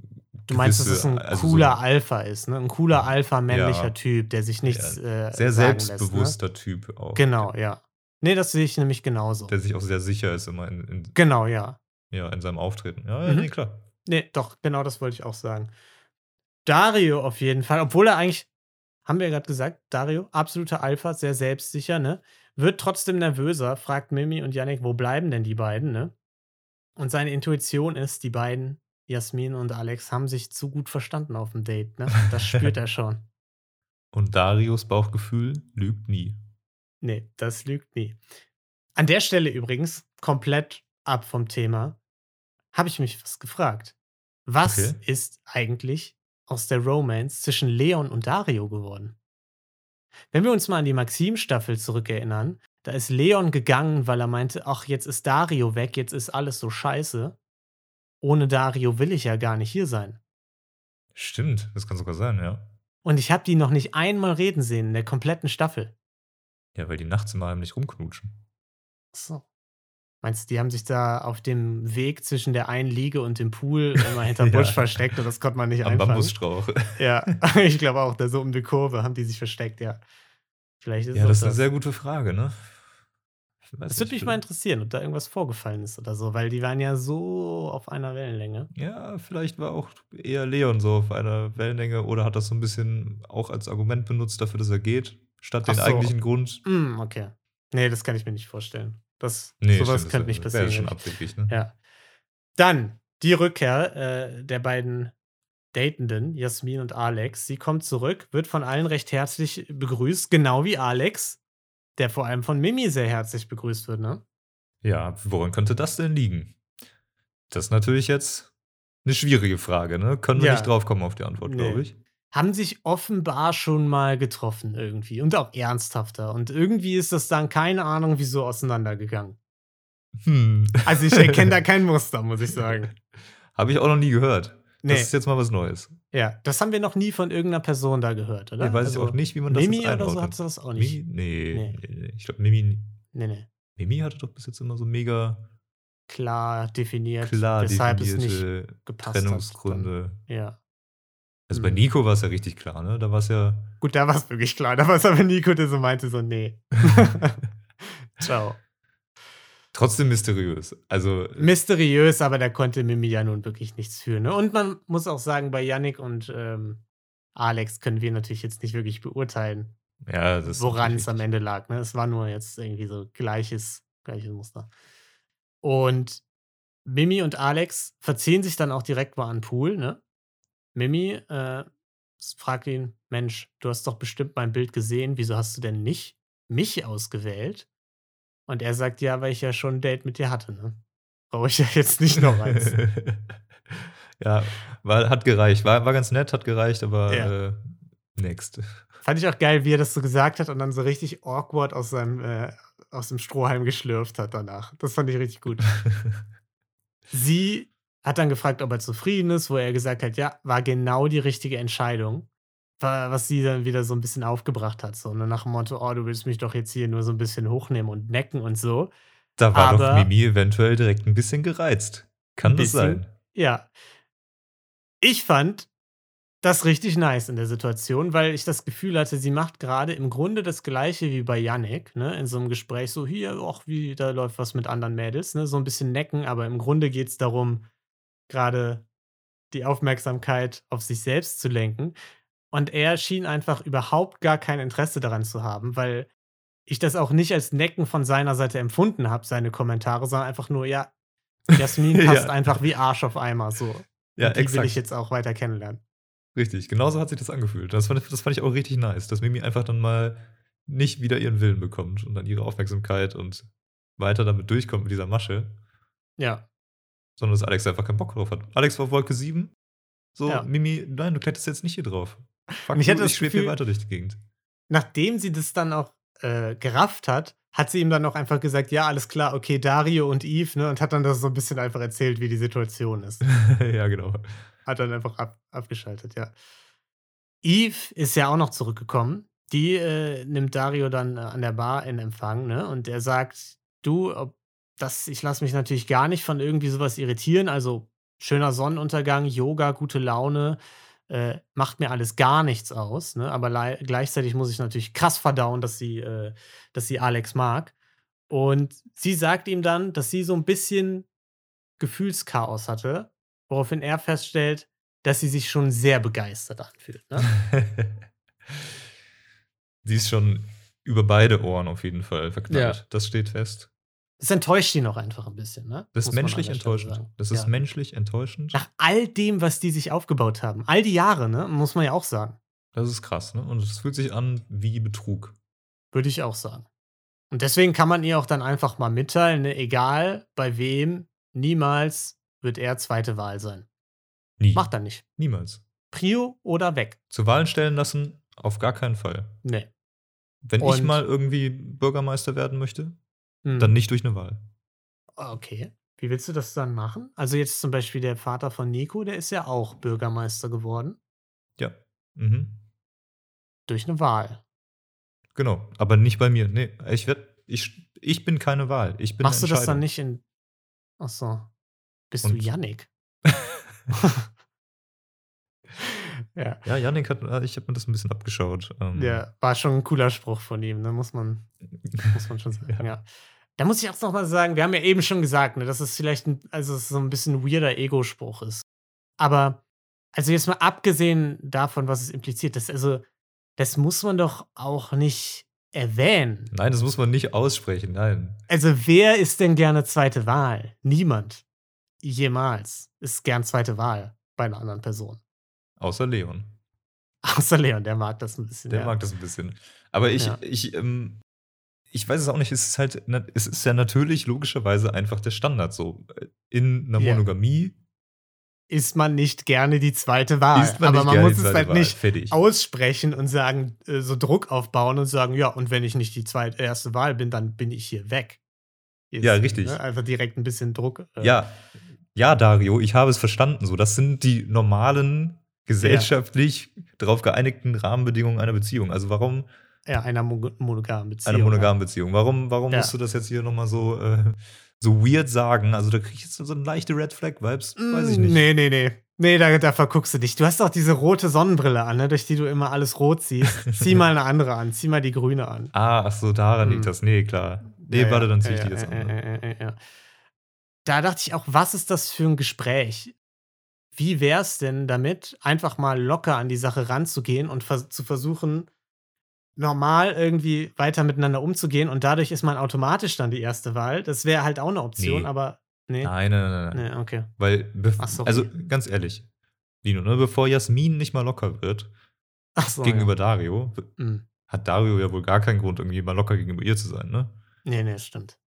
Du meinst, dass es ein also cooler so- Alpha ist, ne? Ein cooler Alpha-männlicher Ja. Typ, der sich nichts äh, sehr sagen selbstbewusster Typ auch. Lässt, ne? Genau, ja. Nee, das sehe ich nämlich genauso. Der sich auch sehr sicher ist immer in, in, Genau, ja. ja, in seinem Auftreten. Ja, ja Mhm. nee, klar. Nee, doch, genau das wollte ich auch sagen. Dario auf jeden Fall, obwohl er eigentlich, haben wir ja gerade gesagt, Dario, absoluter Alpha, sehr selbstsicher, ne? Wird trotzdem nervöser, fragt Mimi und Yannick, wo bleiben denn die beiden, ne? Und seine Intuition ist, die beiden, Jasmin und Alex, haben sich zu gut verstanden auf dem Date, ne? Das spürt er schon. [laughs] Und Darius Bauchgefühl lügt nie. Nee, das lügt nie. An der Stelle übrigens, komplett ab vom Thema, habe ich mich was gefragt. Was Okay. ist eigentlich aus der Romance zwischen Leon und Dario geworden? Wenn wir uns mal an die Maxim-Staffel zurückerinnern, da ist Leon gegangen, weil er meinte, ach, jetzt ist Dario weg, jetzt ist alles so scheiße. Ohne Dario will ich ja gar nicht hier sein. Stimmt, das kann sogar sein, ja. Und ich habe die noch nicht einmal reden sehen in der kompletten Staffel. Ja, weil die nachts immer heimlich rumknutschen. So. Meinst du, die haben sich da auf dem Weg zwischen der einen Liege und dem Pool immer [laughs] hinterm Ja. Busch versteckt und das konnte man nicht Am einfangen? Bambusstrauch. [laughs] Ja, ich glaube auch, da so um die Kurve haben die sich versteckt, ja. Vielleicht ist Ja, auch das ist eine sehr gute Frage, ne? Das würde mich mal interessieren, ob da irgendwas vorgefallen ist oder so, weil die waren ja so auf einer Wellenlänge. Ja, vielleicht war auch eher Leon so auf einer Wellenlänge oder hat das so ein bisschen auch als Argument benutzt dafür, dass er geht, statt Ach den so. eigentlichen Grund. Hm, okay. Nee, das kann ich mir nicht vorstellen. Das, Nee, sowas stimmt, könnte das nicht passieren. schon abwegig, ne? Ja. Dann die Rückkehr äh, der beiden Datenden, Jasmin und Alex. Sie kommt zurück, wird von allen recht herzlich begrüßt, genau wie Alex, der vor allem von Mimi sehr herzlich begrüßt wird, ne? Ja, woran könnte das denn liegen? Das ist natürlich jetzt eine schwierige Frage, ne? Können wir Ja. nicht draufkommen auf die Antwort, Nee. glaube ich. Haben sich offenbar schon mal getroffen irgendwie und auch ernsthafter. Und irgendwie ist das dann, keine Ahnung, wieso auseinandergegangen. Hm. Also ich erkenne da [laughs] kein Muster, muss ich sagen. Habe ich auch noch nie gehört. Nee, Das ist jetzt mal was Neues. ja, das haben wir noch nie von irgendeiner Person da gehört, oder? Ich weiß Also, ich auch nicht, wie man das Mimi oder so hat das auch nicht. Mimi? Nee, Nee. nee. nee. Ich glaube, Mimi, Nee, nee. Mimi hatte doch bis jetzt immer so mega Klar definiert, klar weshalb es nicht definierte gepasst hat. Trennungsgründe. Dann. Ja. Also bei Mhm. Nico war es ja richtig klar, ne? Da war es ja. Gut, da war es wirklich klar. Da war es aber Nico, der so meinte, so, nee. [laughs] [laughs] Ciao. Trotzdem mysteriös. Also, Mysteriös, aber da konnte Mimi ja nun wirklich nichts für. Ne? Und man muss auch sagen, bei Yannick und ähm, Alex können wir natürlich jetzt nicht wirklich beurteilen, ja, woran es am. Ende lag. Ne? Es war nur jetzt irgendwie so gleiches, gleiches Muster. Und Mimi und Alex verziehen sich dann auch direkt mal an Pool. Ne? Mimi äh, fragt ihn: Mensch, du hast doch bestimmt mein Bild gesehen. Wieso hast du denn nicht mich ausgewählt? Und er sagt: Ja, weil ich ja schon ein Date mit dir hatte. Ne? Brauche ich ja jetzt nicht noch eins. [laughs] ja, war, hat gereicht. War, war ganz nett, hat gereicht, aber Ja. äh, next. [laughs] Fand ich auch geil, wie er das so gesagt hat und dann so richtig awkward aus seinem äh, aus dem Strohhalm geschlürft hat danach. Das fand ich richtig gut. [laughs] Sie hat dann gefragt, ob er zufrieden ist, wo er gesagt hat, ja, war genau die richtige Entscheidung. Wa- Was sie dann wieder so ein bisschen aufgebracht hat. So ne, nach dem Motto, oh, du willst mich doch jetzt hier nur so ein bisschen hochnehmen und necken und so. Da war Aber- doch Mimi eventuell direkt ein bisschen gereizt. Kann das Bisschen. sein? Ja. Ich fand das richtig nice in der Situation, weil ich das Gefühl hatte, sie macht gerade im Grunde das Gleiche wie bei Yannick, ne? In so einem Gespräch, so hier, ach, wie, da läuft was mit anderen Mädels, ne? So ein bisschen necken, aber im Grunde geht es darum, gerade die Aufmerksamkeit auf sich selbst zu lenken. Und er schien einfach überhaupt gar kein Interesse daran zu haben, weil ich das auch nicht als Necken von seiner Seite empfunden habe, seine Kommentare, sondern einfach nur, ja, [laughs] Jasmin Ja. passt einfach wie Arsch auf Eimer, so. Ja, Und die will exakt. ich jetzt auch weiter kennenlernen. Richtig, genauso hat sich das angefühlt. Das fand, das fand ich auch richtig nice, dass Mimi einfach dann mal nicht wieder ihren Willen bekommt und dann ihre Aufmerksamkeit und weiter damit durchkommt mit dieser Masche, Ja. sondern dass Alex einfach keinen Bock drauf hat. Alex war auf Wolke 7. So, Ja. Mimi, nein, du kletterst jetzt nicht hier drauf. Fuck ich hatte das ich schwebe hier weiter durch die Gegend. Nachdem sie das dann auch äh, gerafft hat, hat sie ihm dann auch einfach gesagt, ja, alles klar, okay, Dario und Eve, ne? Und hat dann das so ein bisschen einfach erzählt, wie die Situation ist. [laughs] ja, genau. Hat dann einfach ab, abgeschaltet, ja. Eve ist ja auch noch zurückgekommen. Die äh, nimmt Dario dann äh, an der Bar in Empfang, ne? Und er sagt, du, ob das, ich lasse mich natürlich gar nicht von irgendwie sowas irritieren. Also schöner Sonnenuntergang, Yoga, gute Laune, äh, macht mir alles gar nichts aus. Ne? Aber lei- gleichzeitig muss ich natürlich krass verdauen, dass sie, äh, dass sie Alex mag. Und sie sagt ihm dann, dass sie so ein bisschen Gefühlschaos hatte, woraufhin er feststellt, dass sie sich schon sehr begeistert anfühlt. Ne? [laughs] Die ist schon über beide Ohren auf jeden Fall verknallt. Ja. Das steht fest. Das enttäuscht ihn noch einfach ein bisschen. Ne? Das ist menschlich enttäuschend. Das ist Ja. menschlich enttäuschend. Nach all dem, was die sich aufgebaut haben, all die Jahre, ne, muss man ja auch sagen. Das ist krass, ne? Und es fühlt sich an wie Betrug. Würde ich auch sagen. Und deswegen kann man ihr auch dann einfach mal mitteilen, ne, egal bei wem, niemals wird er zweite Wahl sein. Nie. Macht er nicht. Niemals. Prio oder weg. Zu Wahlen stellen lassen, auf gar keinen Fall. Nee. Wenn ich Und- mal irgendwie Bürgermeister werden möchte, Hm. dann nicht durch eine Wahl. Okay. Wie willst du das dann machen? Also jetzt zum Beispiel der Vater von Nico, der ist ja auch Bürgermeister geworden. Ja. Mhm. Durch eine Wahl. Genau. Aber nicht bei mir. Nee, ich werd, ich, ich bin keine Wahl. Ich bin Machst du das dann nicht in. Achso. Bist Und- du Yannick? [laughs] [laughs] ja. Ja, Janik hat, äh, ich habe mir das ein bisschen abgeschaut. Ähm, Ja, war schon ein cooler Spruch von ihm, ne? muss, man, muss man schon [laughs] sagen. Ja. ja. Da muss ich auch noch mal sagen, wir haben ja eben schon gesagt, ne, dass es vielleicht ein, also es so ein bisschen ein weirder Ego-Spruch ist. Aber, also jetzt mal abgesehen davon, was es impliziert, das, also, das muss man doch auch nicht erwähnen. Nein, das muss man nicht aussprechen. Nein. Also, wer ist denn gerne zweite Wahl? Niemand. Jemals ist gern zweite Wahl bei einer anderen Person. Außer Leon. [laughs] Außer Leon, der mag das ein bisschen. Der ja. mag das ein bisschen. Aber ich, Ja. ich, ähm, ich weiß es auch nicht. Es ist halt, es ist ja natürlich logischerweise einfach der Standard so. In einer Ja. Monogamie ist man nicht gerne die zweite Wahl. aber man muss es halt Wahl. nicht Fertig. aussprechen und sagen, äh, so Druck aufbauen und sagen, ja, und wenn ich nicht die zweite, erste Wahl bin, dann bin ich hier weg. Ist, Ja, richtig. Ne? Einfach direkt ein bisschen Druck. äh, Ja, ja, Dario, ich habe es verstanden. So, das sind die normalen, gesellschaftlich darauf geeinigten Rahmenbedingungen einer Beziehung. Also warum Ja, einer Mo monogamen Beziehung. einer monogamen Beziehung? Warum, warum Ja. musst du das jetzt hier nochmal so, äh, so weird sagen? Also da kriege ich jetzt so eine leichte Red Flag-Vibes. Weiß ich Mm, nicht. Nee, nee, nee. Nee, da, da verguckst du dich. Du hast doch diese rote Sonnenbrille an, ne, durch die du immer alles rot siehst. [laughs] Zieh mal eine andere an. Zieh mal die grüne an. Ah, ach so, daran Hm. liegt das. Nee, klar. Nee, Ja, warte, dann ziehe ja, ich die ja, jetzt ja, an. ne? ja, ja, ja. Da dachte ich auch, was ist das für ein Gespräch? Wie wäre es denn damit, einfach mal locker an die Sache ranzugehen und vers zu versuchen, normal irgendwie weiter miteinander umzugehen und dadurch ist man automatisch dann die erste Wahl. Das wäre halt auch eine Option, Nee. aber nee. Nein, nein, nein, nein. Nee, okay. Weil, Ach, also ganz ehrlich, Lino, ne, bevor Jasmin nicht mal locker wird so, gegenüber ja. Dario, Hm. hat Dario ja wohl gar keinen Grund, irgendwie mal locker gegenüber ihr zu sein, ne? Nee, nee, stimmt.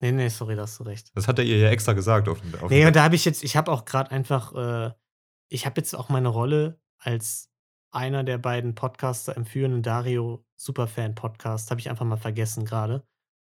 Nee, nee, sorry, da hast du recht. Das hat er ihr ja extra gesagt auf dem auf Nee, und da habe ich jetzt, ich habe auch gerade einfach, äh, ich habe jetzt auch meine Rolle als einer der beiden Podcaster im führenden Dario Superfan Podcast, habe ich einfach mal vergessen gerade.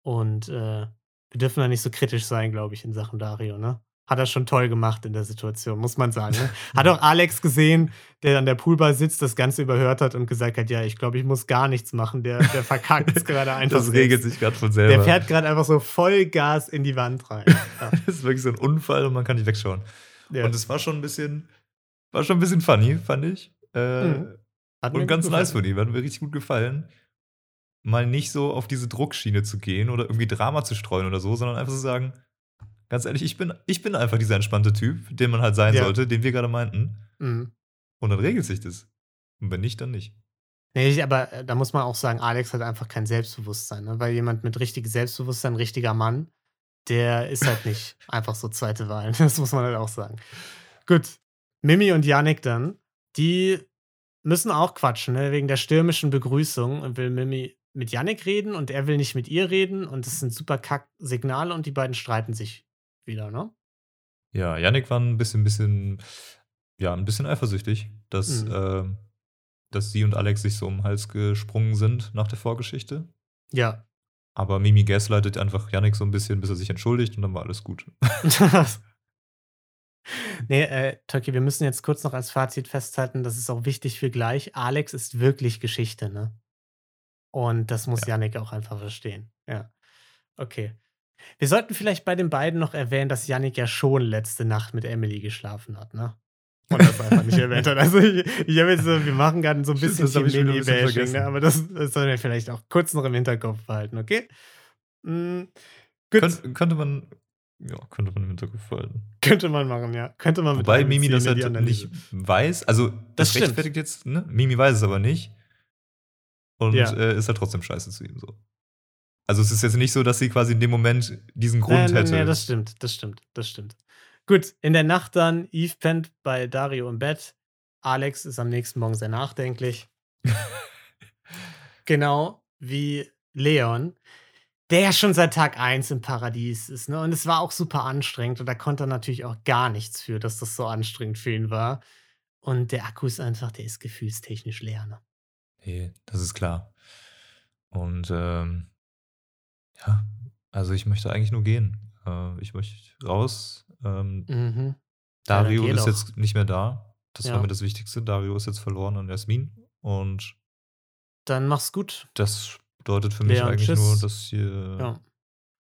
Und äh, wir dürfen da nicht so kritisch sein, glaube ich, in Sachen Dario, ne? Hat er schon toll gemacht in der Situation, muss man sagen. Ne? [laughs] Hat auch Alex gesehen, der an der Poolbar sitzt, das Ganze überhört hat und gesagt hat, ja, ich glaube, ich muss gar nichts machen. Der, der verkackt es gerade einfach. Das regelt sich gerade von selber. Der fährt gerade einfach so Vollgas in die Wand rein. [laughs] Ja. das ist wirklich so ein Unfall und man kann nicht wegschauen. Ja. Und es war schon ein bisschen, war schon ein bisschen funny, fand ich. Äh, Mhm. Hat mir Und ganz nice von ihm, hat mir richtig gut gefallen. Mal nicht so auf diese Druckschiene zu gehen oder irgendwie Drama zu streuen oder so, sondern einfach zu sagen, ganz ehrlich, ich bin, ich bin einfach dieser entspannte Typ, den man halt sein Ja. sollte, den wir gerade meinten. Mhm. Und dann regelt sich das. Und wenn nicht, dann nicht. Nee, aber äh, da muss man auch sagen, Alex hat einfach kein Selbstbewusstsein, ne? weil jemand mit richtigem Selbstbewusstsein, ein richtiger Mann, der ist halt nicht [laughs] einfach so zweite Wahl. [laughs] Das muss man halt auch sagen. Gut, Mimi und Yannick dann, die müssen auch quatschen, ne? wegen der stürmischen Begrüßung und will Mimi mit Yannick reden und er will nicht mit ihr reden und das sind super kack Signale und die beiden streiten sich wieder, ne? Ja, Yannick war ein bisschen, bisschen, ja, ein bisschen eifersüchtig, dass, Mhm. äh, dass sie und Alex sich so um den Hals gesprungen sind nach der Vorgeschichte. Ja. Aber Mimi gaslightet einfach Yannick so ein bisschen, bis er sich entschuldigt und dann war alles gut. [laughs] [laughs] nee, äh, Töcki, wir müssen jetzt kurz noch als Fazit festhalten, das ist auch wichtig für gleich. Alex ist wirklich Geschichte, ne? Und das muss Ja. Yannick auch einfach verstehen. Ja. Okay. Wir sollten vielleicht bei den beiden noch erwähnen, dass Yannick ja schon letzte Nacht mit Emily geschlafen hat, ne? Und das einfach nicht erwähnt hat. Also ich, ich habe jetzt so, wir machen gerade so ein bisschen Mini-Bashing, ne? aber das, das sollen wir vielleicht auch kurz noch im Hinterkopf behalten, okay? Gut, Könnt, könnte man, ja, könnte man im Hinterkopf halten. könnte man machen, ja. Könnte man mit Wobei Mimi das halt nicht weiß. Also, das, Das rechtfertigt jetzt, ne? Mimi weiß es aber nicht. Und Ja. äh, ist halt trotzdem scheiße zu ihm so. Also, es ist jetzt nicht so, dass sie quasi in dem Moment diesen Grund nee, hätte. nee, das stimmt, das stimmt, das stimmt. Gut, in der Nacht dann, Eve pennt bei Dario im Bett. Alex ist am nächsten Morgen sehr nachdenklich. [laughs] genau wie Leon, der ja schon seit Tag 1 im Paradies ist. Ne? Und es war auch super anstrengend und da konnte er natürlich auch gar nichts für, dass das so anstrengend für ihn war. Und der Akku ist einfach, der ist gefühlstechnisch leer. Ne? Nee, das ist klar. Und ähm, ja, also ich möchte eigentlich nur gehen. Äh, ich möchte raus. Ähm, Mhm. Dario geh ist doch. jetzt nicht mehr da. Das Ja. war mir das Wichtigste. Dario ist jetzt verloren an Jasmin. Und Dann mach's gut. das bedeutet für mich Leon, eigentlich tschüss. nur, dass hier Ja.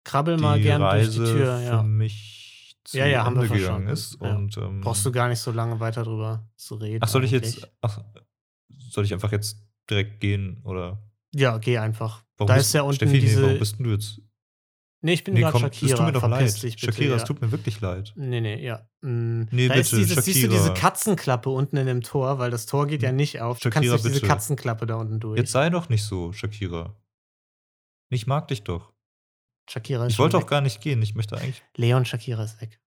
Krabbel die mal gern Reise durch die Tür. für Ja. mich zu Ja, ja, haben wir Ende gegangen ist. Ja. Und, ähm, Brauchst du gar nicht so lange weiter drüber zu reden. Ach, soll ich eigentlich. jetzt. Ach, soll ich einfach jetzt direkt gehen? Oder Ja, geh einfach. warum da bist, ist ja unten Steffi, nee, diese. warum bist du jetzt? nee, ich bin Nee, gerade Shakira. es tut mir doch leid. Bitte, Shakira, es tut mir wirklich leid. Nee, nee, ja. Mm, Nee, da ist bitte, dieses, siehst du diese Shakira. Katzenklappe unten in dem Tor, weil das Tor geht ja nicht auf. Du Shakira, kannst durch diese bitte. Katzenklappe da unten durch. Jetzt sei doch nicht so, Shakira. Ich mag dich doch. Shakira ist Ich wollte auch weg. gar nicht gehen. Ich möchte eigentlich. Leon Shakira ist weg.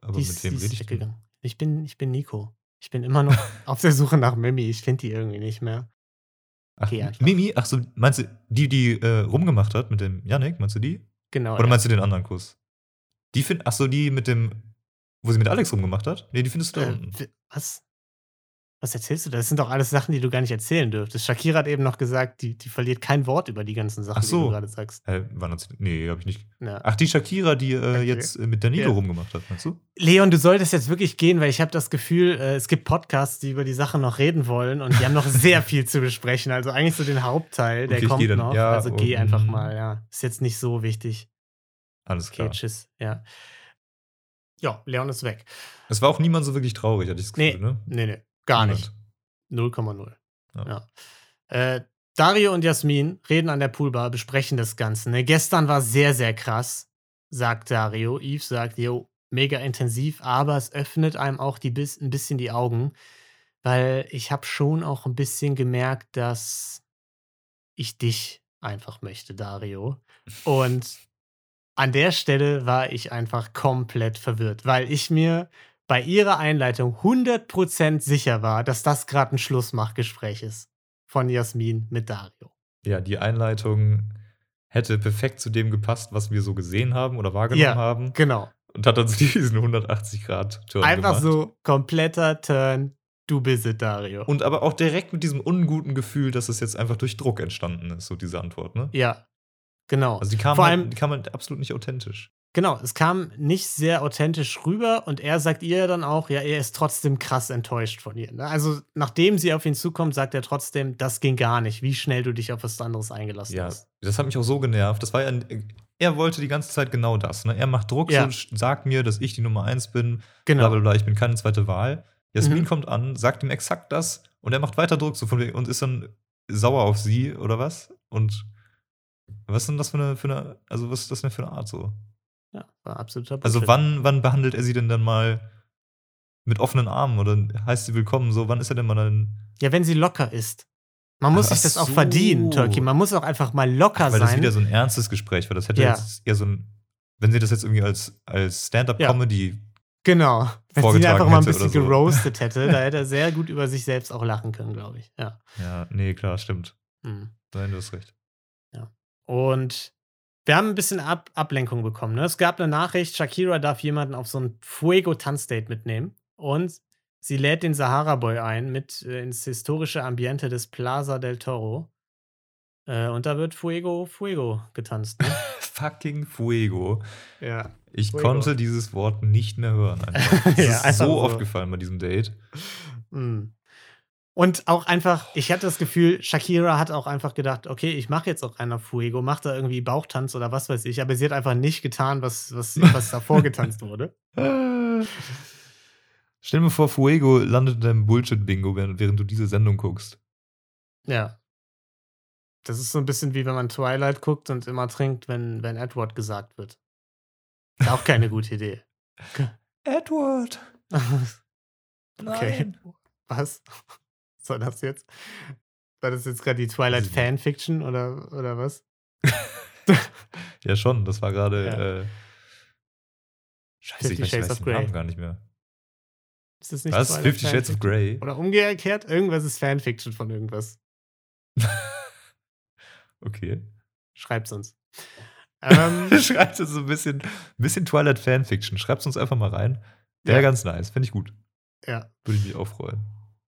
Aber die mit ist, wem rede ich denn? Ich bin, ich bin Nico. Ich bin immer noch [laughs] auf der Suche nach Mimi. Ich finde die irgendwie nicht mehr. Ach, einfach. Mimi, ach so, meinst du die, die äh, rumgemacht hat mit dem Yannick? Meinst du die? Genau. Oder ja. meinst du den anderen Kuss? Die find, ach so, die mit dem, wo sie mit Alex rumgemacht hat? Nee, die findest du da Äh, unten. w- was? Was erzählst du da? Das sind doch alles Sachen, die du gar nicht erzählen dürftest. Shakira hat eben noch gesagt, die, die verliert kein Wort über die ganzen Sachen, Ach die so. du gerade sagst. Äh, hat sie, nee, hab ich nicht. Ja. Ach, die Shakira, die äh, Okay. jetzt äh, mit Danilo Ja. rumgemacht hat, meinst du? Leon, du solltest jetzt wirklich gehen, weil ich habe das Gefühl, äh, es gibt Podcasts, die über die Sache noch reden wollen und die haben noch sehr [laughs] viel zu besprechen. Also eigentlich so den Hauptteil, der Okay, ich kommt dann. noch. Ja, also geh einfach mal, ja. Ist jetzt nicht so wichtig. Alles Okay, klar. tschüss. Ja. Ja, Leon ist weg. Es war auch niemand so wirklich traurig, hatte ich das Nee, Gefühl, ne? nee, nee. Gar nicht. 0,0. Ja. Ja. Äh, Dario und Jasmin reden an der Poolbar, besprechen das Ganze. Ne? Gestern war sehr, sehr krass, sagt Dario. Yves sagt, jo, mega intensiv, aber es öffnet einem auch die, ein bisschen die Augen, weil ich habe schon auch ein bisschen gemerkt, dass ich dich einfach möchte, Dario. Und an der Stelle war ich einfach komplett verwirrt, weil ich mir bei ihrer Einleitung 100% sicher war, dass das gerade ein Schlussmachgespräch ist von Jasmin mit Dario. Ja, die Einleitung hätte perfekt zu dem gepasst, was wir so gesehen haben oder wahrgenommen Ja, haben. Genau. Und hat uns [laughs] diesen 180-Grad-Turn Einfach gemacht. so kompletter Turn, du bist es, Dario. Und aber auch direkt mit diesem unguten Gefühl, dass es jetzt einfach durch Druck entstanden ist, so diese Antwort, ne? ja, genau. Also die kam, Vor halt, allem- die kam halt absolut nicht authentisch. Genau, es kam nicht sehr authentisch rüber und er sagt ihr dann auch, ja, er ist trotzdem krass enttäuscht von ihr. Ne? Also, nachdem sie auf ihn zukommt, sagt er trotzdem, das ging gar nicht, wie schnell du dich auf was anderes eingelassen Ja, hast. das hat mich auch so genervt. Das war ja, er wollte die ganze Zeit genau das. Ne? Er macht Druck, Ja. so, sagt mir, dass ich die Nummer eins bin, Genau. bla bla bla, ich bin keine zweite Wahl. Jasmin Mhm. kommt an, sagt ihm exakt das und er macht weiter Druck so von wegen- und ist dann sauer auf sie oder was? Und was ist denn das für eine, für eine also was ist das denn für eine Art so? Ja, war absoluter Also Bullshit. wann, wann behandelt er sie denn dann mal mit offenen Armen oder heißt sie willkommen? So, wann ist er denn mal dann? Ja, wenn sie locker ist. Man muss Ach sich das auch so. verdienen, Turkey. Man muss auch einfach mal locker Weil das sein. wieder so ein ernstes Gespräch war. Das hätte Ja. jetzt eher so ein, wenn sie das jetzt irgendwie als, als Stand-up-Comedy genau. Wenn sie ihn vorgetragen einfach mal ein hätte bisschen so. geroastet hätte, [laughs] da hätte er sehr gut über sich selbst auch lachen können, glaube ich. Ja. Ja, nee, klar, stimmt. Hm. Nein, du hast recht. Und wir haben ein bisschen Ab Ablenkung bekommen. Ne? Es gab eine Nachricht, Shakira darf jemanden auf so ein Fuego-Tanzdate mitnehmen. Und sie lädt den Sahara-Boy ein mit äh, ins historische Ambiente des Plaza del Toro. Äh, und da wird Fuego, Fuego getanzt. Ne? [laughs] Fucking Fuego. ja. Ich Fuego. konnte dieses Wort nicht mehr hören. Das [laughs] Ja, ist so so. aufgefallen bei diesem Date. Mm. Und auch einfach, ich hatte das Gefühl, Shakira hat auch einfach gedacht, okay, ich mache jetzt auch einen auf Fuego, mache da irgendwie Bauchtanz oder was weiß ich, aber sie hat einfach nicht getan, was, was, was davor [laughs] getanzt wurde. Stell dir mal vor, Fuego landet in deinem Bullshit-Bingo, während, du diese Sendung guckst. Ja. Das ist so ein bisschen wie wenn man Twilight guckt und immer trinkt, wenn, wenn Edward gesagt wird. Ist auch keine gute Idee. [laughs] Edward! [laughs] Okay. Was? Was soll das jetzt? War das jetzt gerade die Twilight. Fanfiction oder, oder was? [laughs] Ja, schon, das war gerade. Ja. Äh, Scheiße, Fifty ich weiß, Shades weiß of den Grey. Namen gar nicht mehr. Ist das nicht Was? Twilight Fifty Shades of? Grey? Oder umgekehrt, irgendwas ist Fanfiction von irgendwas. [laughs] okay. Schreibt's uns. Ähm, [laughs] Schreibt uns so ein bisschen, ein bisschen Twilight Fanfiction. Schreibt uns einfach mal rein. Wäre Ja. ganz nice. Finde ich gut. ja. Würde ich mich auch freuen.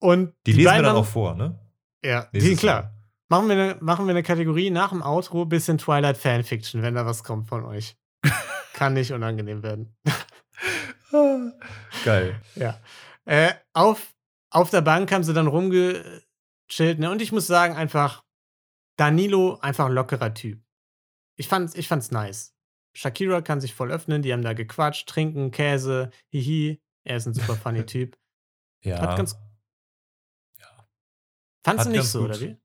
Und Die, lesen wir dann auch vor, ne? Ja, die, klar. Machen wir, eine, machen wir eine Kategorie nach dem Outro, bisschen Twilight Fanfiction, wenn da was kommt von euch. [laughs] Kann nicht unangenehm werden. [laughs] Geil. Ja. Äh, auf, auf der Bank haben sie dann rumgechillt, ne? Und ich muss sagen, einfach, Danilo, einfach ein lockerer Typ. Ich fand's, ich fand's nice. Shakira kann sich voll öffnen, die haben da gequatscht, trinken, Käse, hihi. Er ist ein super funny [laughs] Typ. Ja. Hat ganz- Fandst du nicht so, gut. oder wie?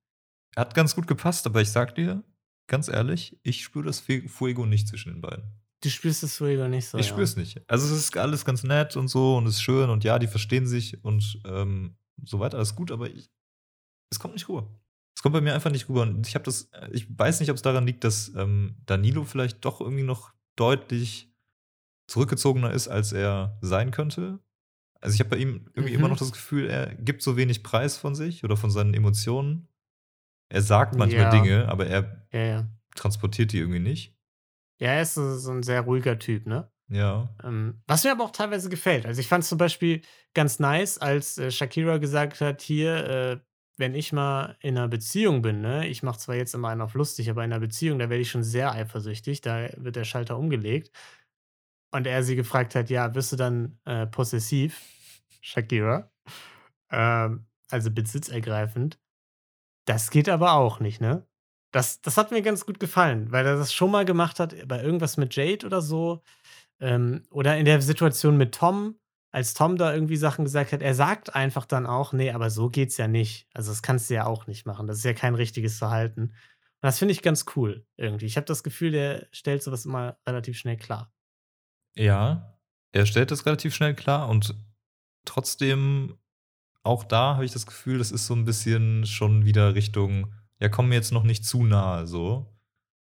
Hat ganz gut gepasst, aber ich sag dir, ganz ehrlich, ich spüre das Fuego nicht zwischen den beiden. Du spürst es Fuego nicht so. ich ja. spüre es nicht. Also es ist alles ganz nett und so und es ist schön und ja, die verstehen sich und ähm, so weiter, alles gut, aber ich, es kommt nicht rüber. Es kommt bei mir einfach nicht rüber. Und ich habe das, ich weiß nicht, ob es daran liegt, dass ähm, Danilo vielleicht doch irgendwie noch deutlich zurückgezogener ist, als er sein könnte. Also ich habe bei ihm irgendwie Mhm. immer noch das Gefühl, er gibt so wenig Preis von sich oder von seinen Emotionen. Er sagt manchmal Ja. Dinge, aber er Ja, transportiert die irgendwie nicht. Ja, er ist so, so ein sehr ruhiger Typ, ne? Ja. Ähm, was mir aber auch teilweise gefällt. Also ich fand es zum Beispiel ganz nice, als äh, Shakira gesagt hat, hier, äh, wenn ich mal in einer Beziehung bin, ne, ich mache zwar jetzt immer einen auf lustig, aber in einer Beziehung, da werde ich schon sehr eifersüchtig, da wird der Schalter umgelegt. Und er sie gefragt hat, ja, wirst du dann äh, possessiv, Shakira? Ähm, also besitzergreifend. Das geht aber auch nicht, ne? Das, das hat mir ganz gut gefallen, weil er das schon mal gemacht hat bei irgendwas mit Jade oder so. Ähm, oder in der Situation mit Tom, als Tom da irgendwie Sachen gesagt hat, er sagt einfach dann auch, nee, aber so geht's ja nicht. Also das kannst du ja auch nicht machen. Das ist ja kein richtiges Verhalten. Und das finde ich ganz cool irgendwie. Ich habe das Gefühl, der stellt sowas immer relativ schnell klar. Ja, er stellt das relativ schnell klar und trotzdem, auch da habe ich das Gefühl, das ist so ein bisschen schon wieder Richtung, ja, komm mir jetzt noch nicht zu nahe, so.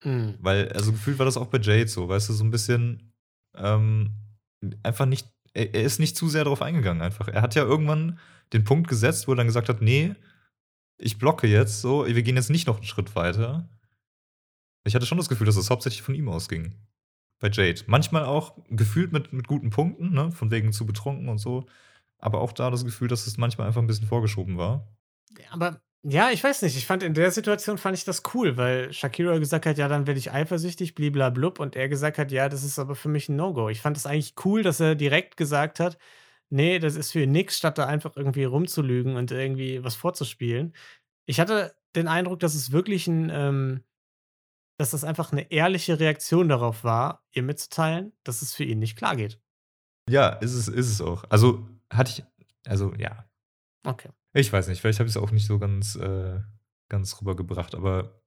Mhm. Weil, also gefühlt war das auch bei Jade so, weißt du, so ein bisschen ähm, einfach nicht, er, er ist nicht zu sehr darauf eingegangen einfach. Er hat ja irgendwann den Punkt gesetzt, wo er dann gesagt hat, nee, ich blocke jetzt so, wir gehen jetzt nicht noch einen Schritt weiter. Ich hatte schon das Gefühl, dass es hauptsächlich von ihm ausging. Bei Jade. Manchmal auch gefühlt mit, mit guten Punkten, ne? von wegen zu betrunken und so. Aber auch da das Gefühl, dass es manchmal einfach ein bisschen vorgeschoben war. Aber ja, ich weiß nicht. Ich fand in der Situation fand ich das cool, weil Shakira gesagt hat, ja, dann werde ich eifersüchtig, bliblablub. Und er gesagt hat, ja, das ist aber für mich ein No-Go. Ich fand es eigentlich cool, dass er direkt gesagt hat, nee, das ist für nix, statt da einfach irgendwie rumzulügen und irgendwie was vorzuspielen. Ich hatte den Eindruck, dass es wirklich ein, ähm, dass das einfach eine ehrliche Reaktion darauf war, ihr mitzuteilen, dass es für ihn nicht klar geht. Ja, ist es, ist es auch. Also hatte ich, also ja, Okay. Ich weiß nicht, vielleicht habe ich es auch nicht so ganz, äh, ganz rübergebracht, aber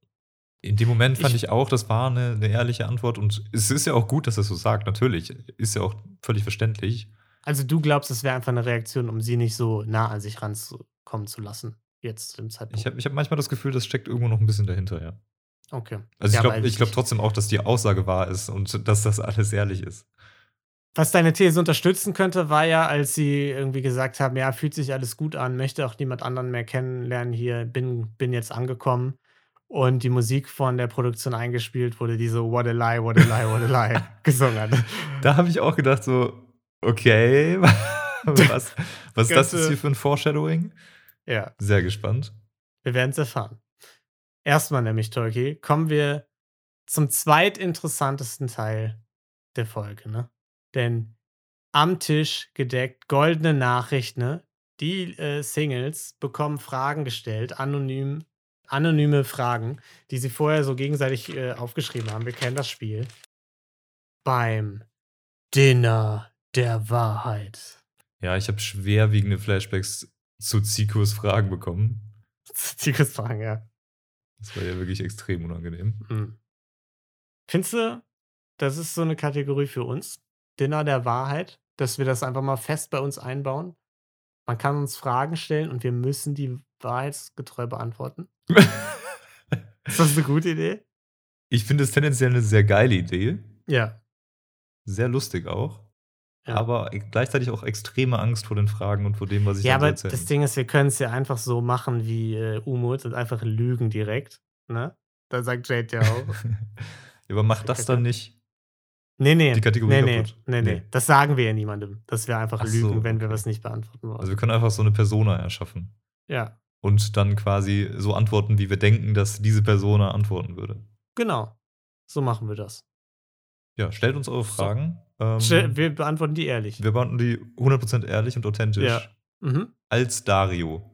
in dem Moment fand Ich- ich, auch, das war eine, eine ehrliche Antwort und es ist ja auch gut, dass er so sagt, natürlich. Ist ja auch völlig verständlich. Also du glaubst, es wäre einfach eine Reaktion, um sie nicht so nah an sich ranzukommen zu lassen, jetzt zu dem Zeitpunkt. Ich habe ich hab manchmal das Gefühl, das steckt irgendwo noch ein bisschen dahinter, ja. Okay. Also Ja, ich glaube glaub trotzdem auch, dass die Aussage wahr ist und dass das alles ehrlich ist. Was deine These unterstützen könnte, war ja, als sie irgendwie gesagt haben, ja, fühlt sich alles gut an, möchte auch niemand anderen mehr kennenlernen hier, bin, bin jetzt angekommen. Und die Musik von der Produktion eingespielt wurde, die so What a lie, what a lie, what a lie [laughs] gesungen hat. Da habe ich auch gedacht, so, okay, [laughs] was, was ist das jetzt hier für ein Foreshadowing? Ja, Sehr gespannt. wir werden es erfahren. Erstmal nämlich, Tolki, kommen wir zum zweitinteressantesten Teil der Folge, ne? Denn am Tisch gedeckt, goldene Nachricht, ne? die äh, Singles bekommen Fragen gestellt, anonym, anonyme Fragen, die sie vorher so gegenseitig äh, aufgeschrieben haben. Wir kennen das Spiel. Beim Dinner der Wahrheit. Ja, ich habe schwerwiegende Flashbacks zu Zikos Fragen bekommen. [laughs] Zikos Fragen, ja. Das war ja wirklich extrem unangenehm. Hm. Findest du, das ist so eine Kategorie für uns? Dinner der Wahrheit? Dass wir das einfach mal fest bei uns einbauen? Man kann uns Fragen stellen und wir müssen die wahrheitsgetreu beantworten. [laughs] ist das eine gute Idee? Ich finde es tendenziell eine sehr geile Idee. Ja. Sehr lustig auch. Ja. Aber gleichzeitig auch extreme Angst vor den Fragen und vor dem, was ich Ja, dann so aber erzähle. das Ding ist, wir können es ja einfach so machen wie äh, Umut und einfach lügen direkt. Ne? Da sagt Jade ja auch. [laughs] Ja, aber macht das dann nicht. Nee, nee. Die Kategorie nee, nee, kaputt. nee, nee, Nee. Das sagen wir ja niemandem, dass wir einfach Ach so, lügen, wenn wir was nicht beantworten wollen. Also wir können einfach so eine Persona erschaffen. ja, Und dann quasi so antworten, wie wir denken, dass diese Persona antworten würde. genau. So machen wir das. Ja, stellt uns eure Fragen. Ähm, Wir beantworten die ehrlich. wir beantworten die 100% ehrlich und authentisch. Ja. Mhm. Als Dario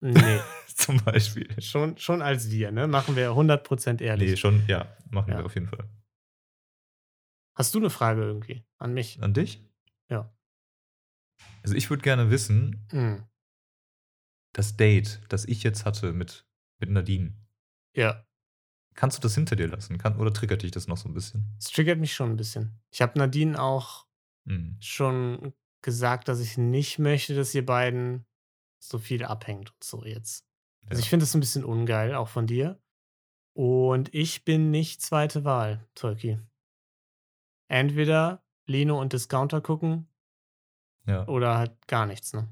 Nee, [laughs] zum Beispiel. schon, schon als wir, ne? Machen wir 100% ehrlich. Nee, schon, ja, machen Ja. wir auf jeden Fall. Hast du eine Frage irgendwie an mich? An dich? Ja. Also ich würde gerne wissen, Hm. das Date, das ich jetzt hatte mit, mit Nadine, Ja, kannst du das hinter dir lassen? Kann, oder triggert dich das noch so ein bisschen? es triggert mich schon ein bisschen. Ich habe Nadine auch Hm. schon gesagt, dass ich nicht möchte, dass ihr beiden so viel abhängt und so jetzt. Also Ja. ich finde es ein bisschen ungeil, auch von dir. Und ich bin nicht zweite Wahl, Tolki. Entweder Lino und Discounter gucken Ja. oder halt gar nichts, ne?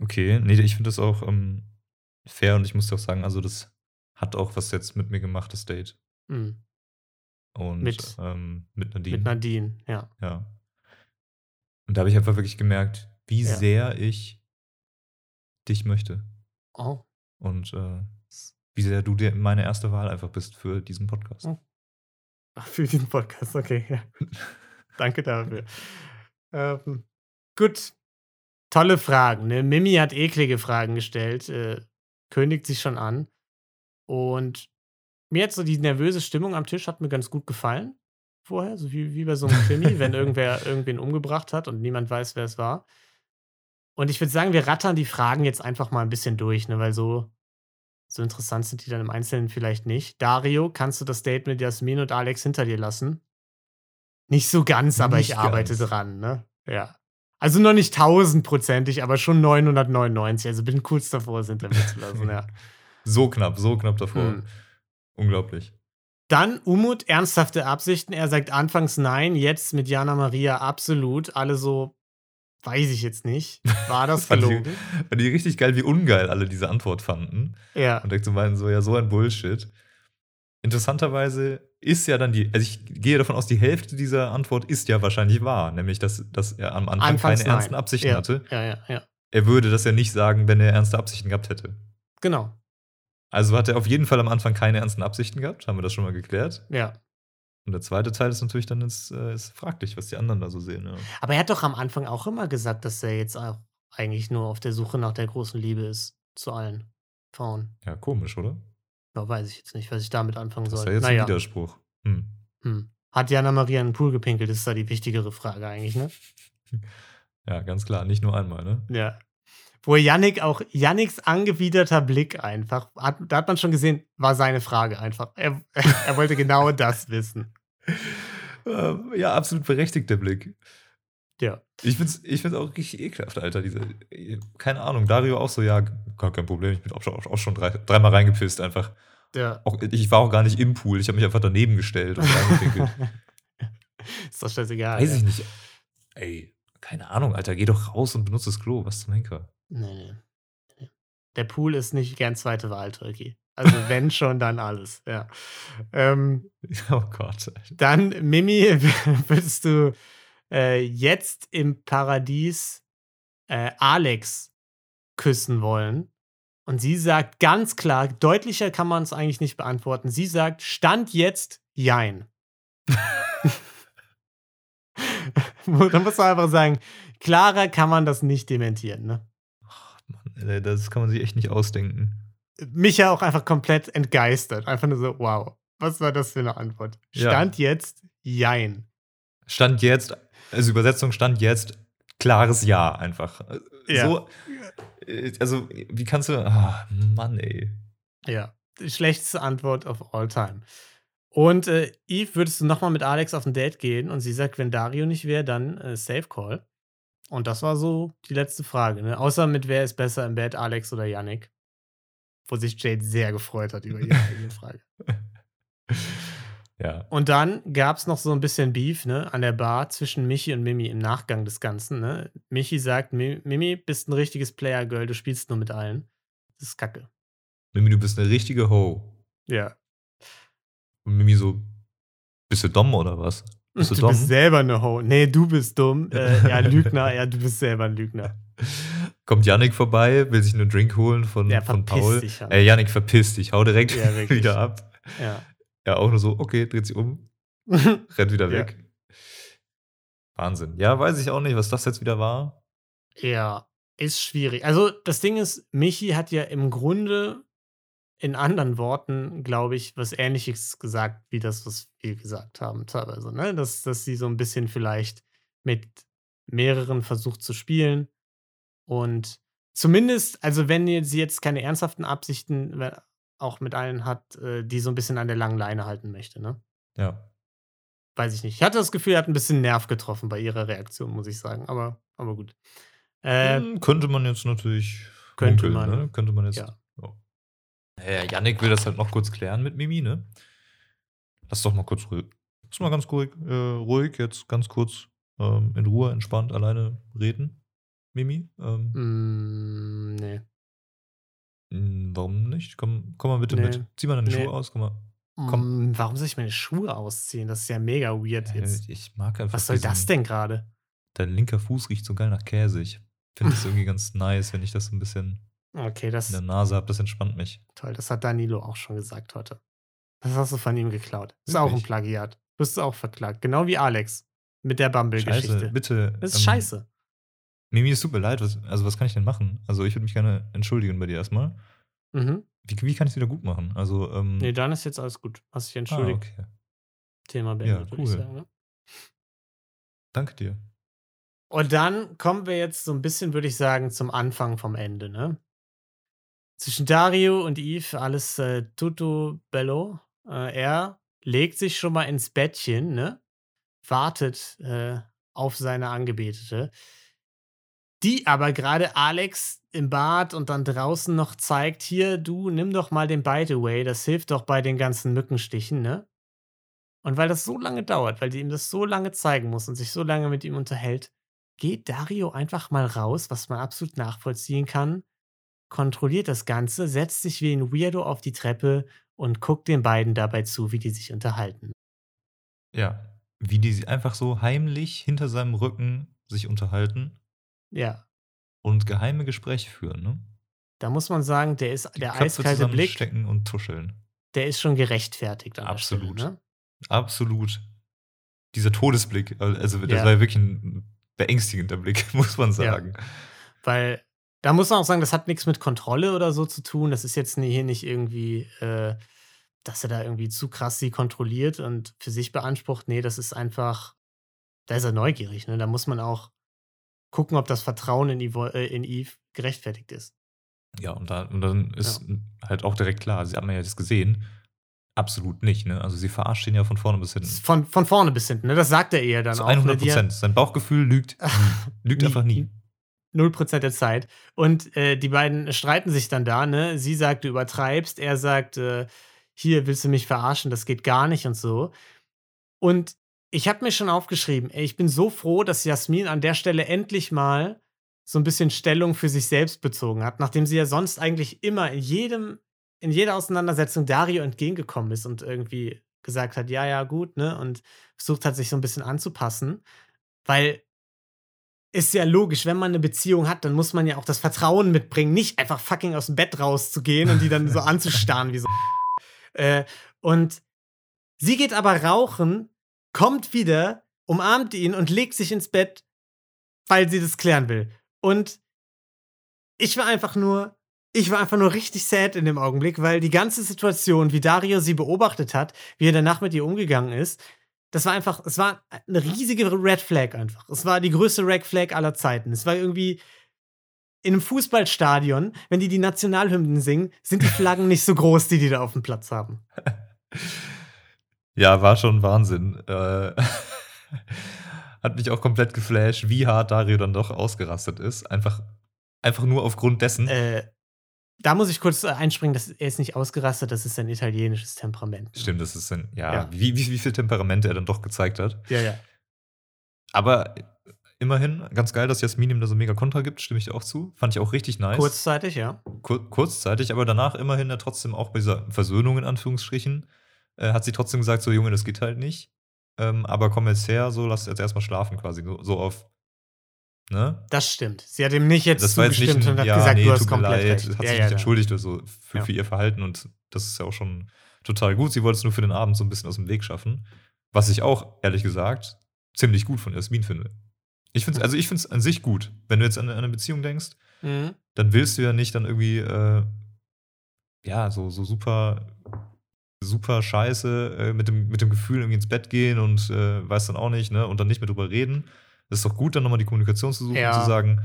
Okay, nee, ich finde das auch ähm, fair und ich muss dir auch sagen, also das hat auch was jetzt mit mir gemacht, das Date. Mhm. Und Mit- ähm, mit Nadine. Mit Nadine, ja. Ja. Und da habe ich einfach wirklich gemerkt, wie Ja. sehr ich dich möchte. Oh, Und äh, wie sehr du dir meine erste Wahl einfach bist für diesen Podcast. Oh. Ach, für diesen Podcast, okay. Ja. [laughs] Danke dafür. Ähm, gut. Tolle Fragen. Ne? Mimi hat eklige Fragen gestellt, äh, kündigt sich schon an. Und mir hat so die nervöse Stimmung am Tisch hat mir ganz gut gefallen. Vorher, so wie, wie bei so einem Krimi, wenn irgendwer [laughs] irgendwen umgebracht hat und niemand weiß, wer es war. Und ich würde sagen, wir rattern die Fragen jetzt einfach mal ein bisschen durch, ne? weil so, so interessant sind die dann im Einzelnen vielleicht nicht. Dario, kannst du das Date mit Jasmin und Alex hinter dir lassen? Nicht so ganz, aber Nicht ich arbeite ganz. dran, ne? Ja. Also noch nicht tausendprozentig, aber schon 999. Also bin kurz davor, es hinter mir zu lassen, [laughs] ja. So knapp, so knapp davor. Hm. Unglaublich. Dann Umut, ernsthafte Absichten. Er sagt anfangs nein, jetzt mit Jana Maria absolut. Alle so, weiß ich jetzt nicht. War das [laughs] gelogen? Fand ich richtig geil, wie ungeil alle diese Antwort fanden. Ja. Und so meinen, so, ja, so ein Bullshit. Interessanterweise ist ja dann die, also ich gehe davon aus, die Hälfte dieser Antwort ist ja wahrscheinlich wahr, nämlich dass, dass er am Anfang Anfangs keine ernsten nein. Absichten ja. hatte. Ja, ja, ja. Er würde das ja nicht sagen, wenn er ernste Absichten gehabt hätte. Genau. Also hat er auf jeden Fall am Anfang keine ernsten Absichten gehabt, haben wir das schon mal geklärt. Ja. Und der zweite Teil ist natürlich dann ist, äh, ist fraglich, was die anderen da so sehen. Ja. Aber er hat doch am Anfang auch immer gesagt, dass er jetzt auch eigentlich nur auf der Suche nach der großen Liebe ist. Zu allen Frauen. ja, komisch, oder? Ja, weiß ich jetzt nicht, was ich damit anfangen Das ist soll. ja jetzt naja. ein Widerspruch. Hm. Hm. Hat Jana Maria in den Pool gepinkelt? Das ist da die wichtigere Frage eigentlich, ne? [laughs] Ja, ganz klar, nicht nur einmal, ne? Ja. Wo Yannick auch, Yannicks angewiderter Blick einfach, hat, da hat man schon gesehen, war seine Frage einfach. Er, [laughs] er wollte genau das wissen. Ähm, ja, absolut berechtigter Blick. Ja. Ich find's, ich find's auch richtig ekelhaft, Alter. Diese, keine Ahnung, Dario auch so, ja, gar kein Problem. Ich bin auch schon, auch schon drei, dreimal reingepisst einfach. Ja. Auch, ich war auch gar nicht im Pool, ich habe mich einfach daneben gestellt und reingepinkelt. [laughs] ist doch scheißegal. Weiß ja. ich nicht. Ey, keine Ahnung, Alter, geh doch raus und benutze das Klo. Was zum Henker? Nee, nee. nee. Der Pool ist nicht gern zweite Wahl, Turkey. Also wenn [laughs] schon, dann alles, ja. Ähm, [laughs] Oh Gott. Dann, Mimi, [laughs] würdest du äh, jetzt im Paradies äh, Alex küssen wollen? Und sie sagt ganz klar, deutlicher kann man es eigentlich nicht beantworten. Sie sagt, Stand jetzt Jein. da muss man einfach sagen, klarer kann man das nicht dementieren, ne? Ey, das kann man sich echt nicht ausdenken. Micha auch einfach komplett entgeistert. Einfach nur so, wow, was war das für eine Antwort? Ja. Stand jetzt, jein. Stand jetzt, also Übersetzung stand jetzt, klares Ja einfach. Ja. So, äh, also, wie kannst du, ah, Mann, ey. Ja, die schlechteste Antwort of all time. Und äh, Eve, würdest du nochmal mit Alex auf ein Date gehen? Und sie sagt, wenn Dario nicht wäre, dann äh, Safe Call. Und das war so die letzte Frage. Ne? Außer mit wer ist besser im Bett, Alex oder Yannick? Wo sich Jade sehr gefreut hat über ihre eigene Frage. [laughs] Ja. Und dann gab es noch so ein bisschen Beef ne, an der Bar zwischen Michi und Mimi im Nachgang des Ganzen. Ne? Michi sagt: "Mi- Mimi, bist ein richtiges Player-Girl, du spielst nur mit allen. Das ist kacke. Mimi, du bist eine richtige Ho. Ja. Und Mimi so, bist du dumm oder was? Bist du, du dumm? bist selber eine Ho. Nee, du bist dumm. [laughs] Äh, ja, Lügner. Ja, du bist selber ein Lügner. Kommt Yannick vorbei, will sich einen Drink holen von, Ja, von Paul. dich, Yannick. Ey, Yannick, verpiss dich, hau direkt Ja, wieder ab. Ja. Ja, auch nur so, okay, dreht sich um, [laughs] rennt wieder weg. Wahnsinn. Ja, weiß ich auch nicht, was das jetzt wieder war. ja, ist schwierig. Also, das Ding ist, Michi hat ja im Grunde in anderen Worten, glaube ich, was Ähnliches gesagt, wie das, was wir gesagt haben, teilweise. Ne? Dass, dass sie so ein bisschen vielleicht mit mehreren versucht zu spielen. Und zumindest, also wenn sie jetzt keine ernsthaften Absichten auch mit allen hat, äh, die so ein bisschen an der langen Leine halten möchte, ne? Ja. Weiß ich nicht. Ich hatte das Gefühl, er hat ein bisschen Nerv getroffen bei ihrer Reaktion, muss ich sagen. Aber, aber gut. Äh, Hm, könnte man jetzt natürlich könnte munkeln, man. ne? Könnte man jetzt. Ja. Ja. Ja, Yannick will das halt noch kurz klären mit Mimi, ne? Lass doch mal kurz ruhig. Lass mal ganz ruhig, äh, ruhig jetzt ganz kurz ähm, in Ruhe, entspannt, alleine reden. Mimi? Ähm, Mm, nee. mh, warum nicht? Komm, komm mal bitte Nee. mit. Zieh mal deine Nee. Schuhe aus, komm mal. Komm. Mm, warum soll ich meine Schuhe ausziehen? Das ist ja mega weird Äh, jetzt. ich mag einfach. Was soll das diesen- denn gerade? Dein linker Fuß riecht so geil nach Käse. Ich finde das irgendwie ganz nice, wenn ich das so ein bisschen Okay, das in der Nase habe. Das entspannt mich. toll. Das hat Danilo auch schon gesagt heute. Das hast du von ihm geklaut. Ist auch ein Wirklich? Plagiat. Bist du auch verklagt. Genau wie Alex. Mit der Bumble-Geschichte. bitte. Das ist ähm, scheiße. Mimi, es tut mir leid. Was, also, was kann ich denn machen? Also, ich würde mich gerne entschuldigen bei dir erstmal. Mhm. Wie, wie kann ich es wieder gut machen? Also, ähm, Nee, dann ist jetzt alles gut. Hast dich ah, entschuldigt. okay. Thema beendet, würde ich cool. sagen. Ne? Danke dir. Und dann kommen wir jetzt so ein bisschen, würde ich sagen, zum Anfang vom Ende, ne? Zwischen Dario und Eve alles äh, tutto bello. Äh, er legt sich schon mal ins Bettchen, ne? Wartet äh, auf seine Angebetete. Die aber gerade Alex im Bad und dann draußen noch zeigt, hier, du, nimm doch mal den Bite Away, das hilft doch bei den ganzen Mückenstichen, ne? Und weil das so lange dauert, weil die ihm das so lange zeigen muss und sich so lange mit ihm unterhält, geht Dario einfach mal raus, was man absolut nachvollziehen kann, kontrolliert das Ganze, setzt sich wie ein Weirdo auf die Treppe und guckt den beiden dabei zu, wie die sich unterhalten. Ja. Wie die sie einfach so heimlich hinter seinem Rücken sich unterhalten Ja, und geheime Gespräche führen, ne? da muss man sagen, der ist Die der Köpfe eiskalte Blick, zusammenstecken und tuscheln. der ist schon gerechtfertigt. Absolut. Stelle, ne? Absolut. Dieser Todesblick, also das Ja. war ja wirklich ein beängstigender Blick, [laughs] muss man sagen. Weil da muss man auch sagen, das hat nichts mit Kontrolle oder so zu tun. Das ist jetzt hier nicht irgendwie, äh, dass er da irgendwie zu krass sie kontrolliert und für sich beansprucht. Nee, das ist einfach, da ist er neugierig. Ne? Da muss man auch gucken, ob das Vertrauen in, Evo, äh, in Eve gerechtfertigt ist. Ja, und, da, und dann ist halt auch direkt klar, sie hat man ja das gesehen, absolut nicht, ne? Also sie verarscht ihn ja von vorne bis hinten. Von, von vorne bis hinten. Ne? Das sagt er ihr dann Zu auch. 100 Ne? Prozent. Sein Bauchgefühl lügt, [laughs] lügt einfach nie. Null Prozent der Zeit. Und äh, die beiden streiten sich dann da, ne? Sie sagt, du übertreibst. Er sagt, äh, hier willst du mich verarschen, das geht gar nicht und so. Und ich habe mir schon aufgeschrieben, ey, ich bin so froh, dass Jasmin an der Stelle endlich mal so ein bisschen Stellung für sich selbst bezogen hat, nachdem sie ja sonst eigentlich immer in jedem, in jeder Auseinandersetzung Dario entgegengekommen ist und irgendwie gesagt hat, ja, ja, gut, ne? Und versucht hat, sich so ein bisschen anzupassen. Weil ist ja logisch, wenn man eine Beziehung hat, dann muss man ja auch das Vertrauen mitbringen, nicht einfach fucking aus dem Bett rauszugehen und die dann so [laughs] anzustarren wie so. [laughs] Äh, und sie geht aber rauchen, kommt wieder umarmt ihn und legt sich ins Bett, weil sie das klären will. Und ich war einfach nur, ich war einfach nur richtig sad in dem Augenblick, weil die ganze Situation, wie Dario sie beobachtet hat, wie er danach mit ihr umgegangen ist, das war einfach, es war eine riesige Red Flag einfach. Es war die größte Red Flag aller Zeiten. Es war irgendwie in einem Fußballstadion, wenn die die Nationalhymnen singen, sind die Flaggen nicht so groß, die die da auf dem Platz haben. Ja, war schon Wahnsinn. Äh, [laughs] hat mich auch komplett geflasht, wie hart Dario dann doch ausgerastet ist. Einfach, einfach nur aufgrund dessen. Äh, da muss ich kurz äh, einspringen, dass er ist nicht ausgerastet, das ist sein italienisches Temperament. Stimmt, das ist ein, ja, Ja. Wie, wie, wie viel Temperament er dann doch gezeigt hat. Ja, ja. Aber immerhin, ganz geil, dass Jasmin ihm da so mega Kontra gibt, stimme ich dir auch zu. Fand ich auch richtig nice. Kurzzeitig, ja. Kur kurzzeitig, aber danach immerhin ja trotzdem auch bei dieser Versöhnung in Anführungsstrichen, äh, hat sie trotzdem gesagt, so Junge, das geht halt nicht. Ähm, aber komm jetzt her, so lass jetzt erstmal schlafen quasi, so, so auf, ne? Das stimmt. Sie hat ihm nicht jetzt Das jetzt nicht zugestimmt ein, und hat ja, gesagt, nee, du hast komplett leid, recht. hat ja, sich ja, nicht entschuldigt oder so für, für ihr Verhalten und das ist ja auch schon total gut. Sie wollte es nur für den Abend so ein bisschen aus dem Weg schaffen. Was ich auch, ehrlich gesagt, ziemlich gut von Jasmin finde. Ich finde also ich finde es an sich gut. Wenn du jetzt an, an eine Beziehung denkst, Mhm. dann willst du ja nicht dann irgendwie, äh, ja, so, so super, super scheiße äh, mit, dem, mit dem Gefühl irgendwie ins Bett gehen und äh, weiß dann auch nicht, ne, und dann nicht mehr drüber reden. Es ist doch gut, dann nochmal die Kommunikation zu suchen Ja. und zu sagen,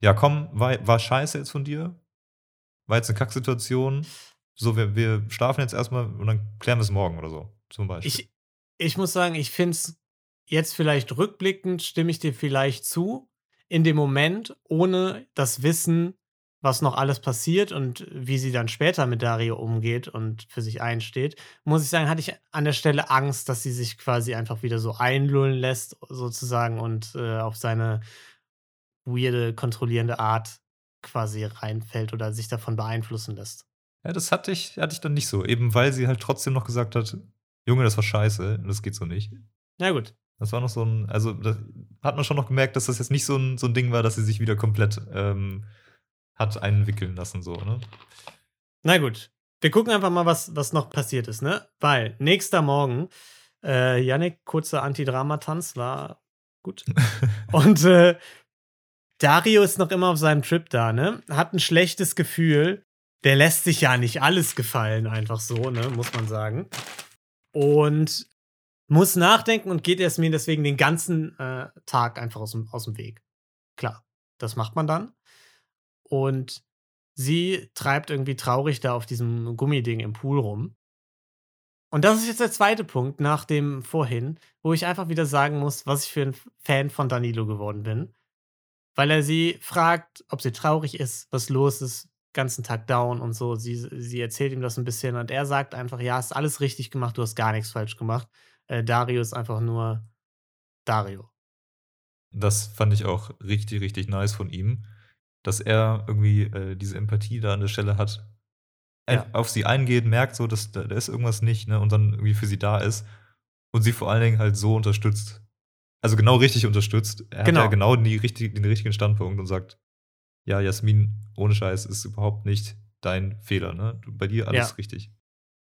ja, komm, war, war scheiße jetzt von dir, war jetzt eine Kacksituation, so, wir, wir schlafen jetzt erstmal und dann klären wir es morgen oder so, zum Beispiel. Ich, ich muss sagen, ich finde es jetzt vielleicht rückblickend, stimme ich dir vielleicht zu. In dem Moment, ohne das Wissen, was noch alles passiert und wie sie dann später mit Dario umgeht und für sich einsteht, muss ich sagen, hatte ich an der Stelle Angst, dass sie sich quasi einfach wieder so einlullen lässt, sozusagen, und äh, auf seine weirde, kontrollierende Art quasi reinfällt oder sich davon beeinflussen lässt. Ja, das hatte ich, hatte ich dann nicht so. Eben weil sie halt trotzdem noch gesagt hat, Junge, das war scheiße, das geht so nicht. Na gut. Das war noch so ein, also hat man schon noch gemerkt, dass das jetzt nicht so ein, so ein Ding war, dass sie sich wieder komplett ähm, hat einwickeln lassen, so, ne? Na gut. Wir gucken einfach mal, was, was noch passiert ist, ne? Weil nächster Morgen, äh, Yannick, kurzer Antidramatanz, war gut. [laughs] Und äh, Dario ist noch immer auf seinem Trip da, ne? Hat ein schlechtes Gefühl. Der lässt sich ja nicht alles gefallen, einfach so, ne? Muss man sagen. Und muss nachdenken und geht Jasmin deswegen den ganzen äh, Tag einfach aus dem, aus dem Weg. Klar, das macht man dann. Und sie treibt irgendwie traurig da auf diesem Gummiding im Pool rum. Und das ist jetzt der zweite Punkt nach dem vorhin, wo ich einfach wieder sagen muss, was ich für ein Fan von Danilo geworden bin. Weil er sie fragt, ob sie traurig ist, was los ist, ganzen Tag down und so. Sie, sie erzählt ihm das ein bisschen und er sagt einfach, ja, hast alles richtig gemacht, du hast gar nichts falsch gemacht. Äh, Dario ist einfach nur Dario. Das fand ich auch richtig, richtig nice von ihm, dass er irgendwie äh, diese Empathie da an der Stelle hat. Ja. Auf sie eingeht, merkt so, dass da, da ist irgendwas nicht, ne? Und dann irgendwie für sie da ist und sie vor allen Dingen halt so unterstützt. Also genau richtig unterstützt. Er Genau. hat ja genau die richtig, den richtigen Standpunkt und sagt, ja, Jasmin, ohne Scheiß ist überhaupt nicht dein Fehler, ne? Bei dir alles Ja. richtig.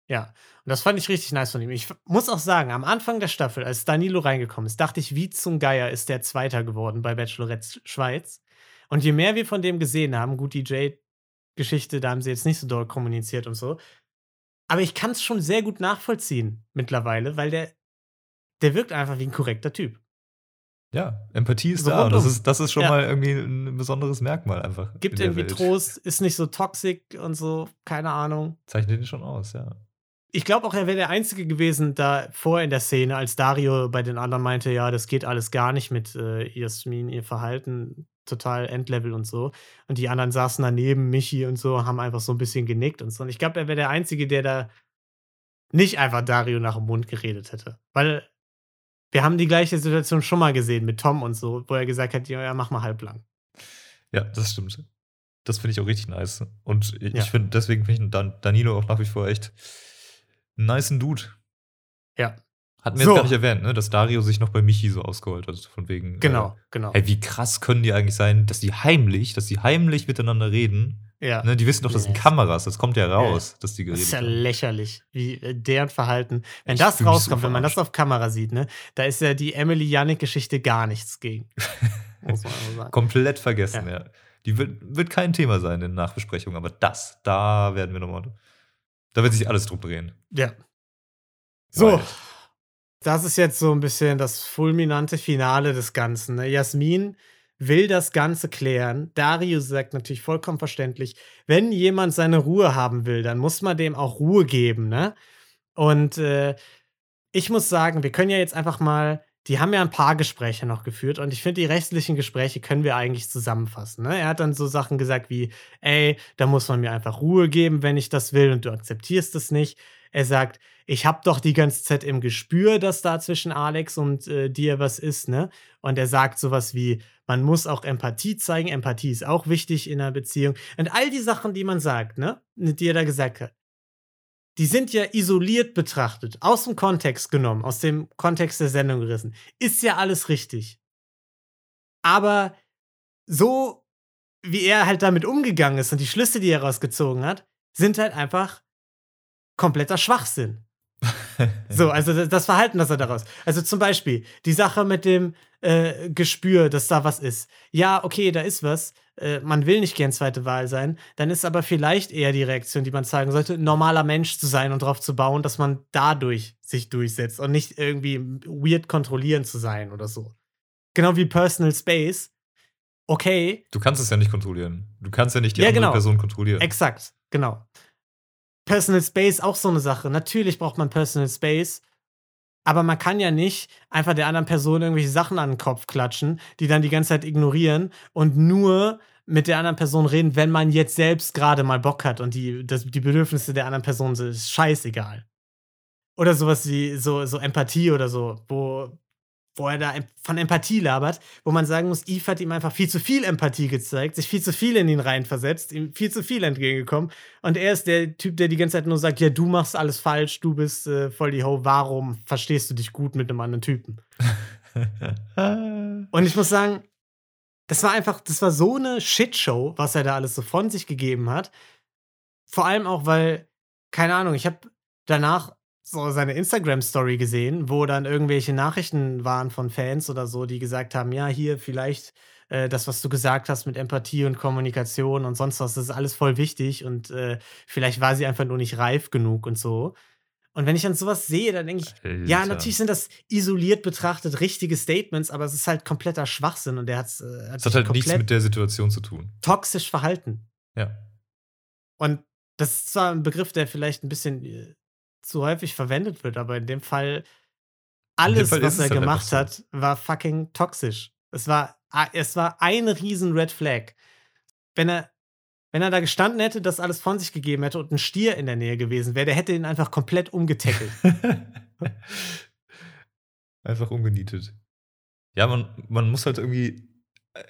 Ja, und das fand ich richtig nice von ihm. Ich muss auch sagen, am Anfang der Staffel, als Danilo reingekommen ist, dachte ich, wie zum Geier ist der Zweiter geworden bei Bachelorette Schweiz. Und je mehr wir von dem gesehen haben, gut, die Jade-Geschichte, da haben sie jetzt nicht so doll kommuniziert und so. Aber ich kann es schon sehr gut nachvollziehen mittlerweile, weil der, der wirkt einfach wie ein korrekter Typ. Ja, Empathie ist So da. Das ist, das ist schon Ja. mal irgendwie ein besonderes Merkmal einfach. Gibt irgendwie Welt. Trost, ist nicht so toxisch und so, keine Ahnung. Zeichnet ihn schon aus, ja. Ich glaube auch, er wäre der Einzige gewesen, da vor in der Szene, als Dario bei den anderen meinte, ja, das geht alles gar nicht mit äh, Jasmin, ihr Verhalten, total Endlevel und so. Und die anderen saßen daneben, Michi und so, haben einfach so ein bisschen genickt und so. Und ich glaube, er wäre der Einzige, der da nicht einfach Dario nach dem Mund geredet hätte. Weil wir haben die gleiche Situation schon mal gesehen mit Tom und so, wo er gesagt hat, ja, ja mach mal halblang. Ja, das stimmt. Das finde ich auch richtig nice. Und ich, Ja. finde, deswegen finde ich Dan Danilo auch nach wie vor echt einen nicen Dude. Ja. Hatten wir So. jetzt gar nicht erwähnt, ne? dass Dario sich noch bei Michi so ausgeholt hat. Von wegen. Genau, genau. Äh, hey, wie krass können die eigentlich sein, dass die heimlich, dass die heimlich miteinander reden, Ja. Ne, die wissen doch, das sind Nee. Kameras, das kommt ja raus, dass die Das geredet ist ja haben. lächerlich, wie äh, deren Verhalten. Wenn Ich das rauskommt, wenn man das auf Kamera sieht, ne, da ist ja die Emily Yannick-Geschichte gar nichts gegen. [laughs] Muss man also sagen. Komplett vergessen, ja. Die wird, wird kein Thema sein in den Nachbesprechungen, aber das, da werden wir nochmal. Da wird sich alles drum drehen. Ja. So, Wild. Das ist jetzt so ein bisschen das fulminante Finale des Ganzen. Ne? Jasmin will das Ganze klären. Dario sagt natürlich vollkommen verständlich, wenn jemand seine Ruhe haben will, dann muss man dem auch Ruhe geben. Ne? Und äh, ich muss sagen, wir können ja jetzt einfach mal, die haben ja ein paar Gespräche noch geführt und ich finde, die restlichen Gespräche können wir eigentlich zusammenfassen. Ne? Er hat dann so Sachen gesagt wie, ey, da muss man mir einfach Ruhe geben, wenn ich das will und du akzeptierst es nicht. Er sagt, ich habe doch die ganze Zeit im Gespür, dass da zwischen Alex und äh, dir was ist, ne? Und er sagt sowas wie, man muss auch Empathie zeigen, Empathie ist auch wichtig in einer Beziehung. Und all die Sachen, die man sagt, ne, die er da gesagt hat, die sind ja isoliert betrachtet, aus dem Kontext genommen, aus dem Kontext der Sendung gerissen. Ist ja alles richtig. Aber so, wie er halt damit umgegangen ist und die Schlüsse, die er rausgezogen hat, sind halt einfach kompletter Schwachsinn. [laughs] So, also das- Verhalten, das er daraus. Also zum Beispiel die Sache mit dem äh, Gespür, dass da was ist. Ja, okay, da ist was. Äh, man will nicht gern zweite Wahl sein. Dann ist aber vielleicht eher die Reaktion, die man zeigen sollte, normaler Mensch zu sein und darauf zu bauen, dass man dadurch sich durchsetzt und nicht irgendwie weird kontrollieren zu sein oder so. Genau wie Personal Space. Okay, Du kannst es ja nicht kontrollieren. Du kannst ja nicht die Ja, andere genau. Person kontrollieren. Exakt, genau. Personal Space auch so eine Sache. Natürlich braucht man Personal Space, aber man kann ja nicht einfach der anderen Person irgendwelche Sachen an den Kopf klatschen, die dann die ganze Zeit ignorieren und nur mit der anderen Person reden, wenn man jetzt selbst gerade mal Bock hat und die, das, die Bedürfnisse der anderen Person sind scheißegal. Oder sowas wie so, so Empathie oder so, wo, wo er da von Empathie labert, wo man sagen muss, Eve hat ihm einfach viel zu viel Empathie gezeigt, sich viel zu viel in ihn reinversetzt, ihm viel zu viel entgegengekommen. Und er ist der Typ, der die ganze Zeit nur sagt, ja, du machst alles falsch, du bist äh, voll die Ho, warum verstehst du dich gut mit einem anderen Typen? [laughs] Und ich muss sagen, das war einfach, das war so eine Shitshow, was er da alles so von sich gegeben hat. Vor allem auch, weil, keine Ahnung, ich habe danach so seine Instagram-Story gesehen, wo dann irgendwelche Nachrichten waren von Fans oder so, die gesagt haben, ja, hier vielleicht äh, das, was du gesagt hast mit Empathie und Kommunikation und sonst was, das ist alles voll wichtig und äh, vielleicht war sie einfach nur nicht reif genug und so. Und wenn ich dann sowas sehe, dann denke ich, ja, Alter. natürlich sind das isoliert betrachtet richtige Statements, aber es ist halt kompletter Schwachsinn und der hat's, äh, hat Es hat sich halt nichts mit der Situation zu tun. toxisch verhalten. Ja. Und das ist zwar ein Begriff, der vielleicht ein bisschen äh, zu häufig verwendet wird, aber in dem Fall alles, Fall was er gemacht hat, war fucking toxisch. Es war, es war ein riesen Red Flag. Wenn er, wenn er da gestanden hätte, das alles von sich gegeben hätte und ein Stier in der Nähe gewesen wäre, der hätte ihn einfach komplett umgetackelt. [laughs] Einfach ungenietet. Ja, man, man muss halt irgendwie, äh,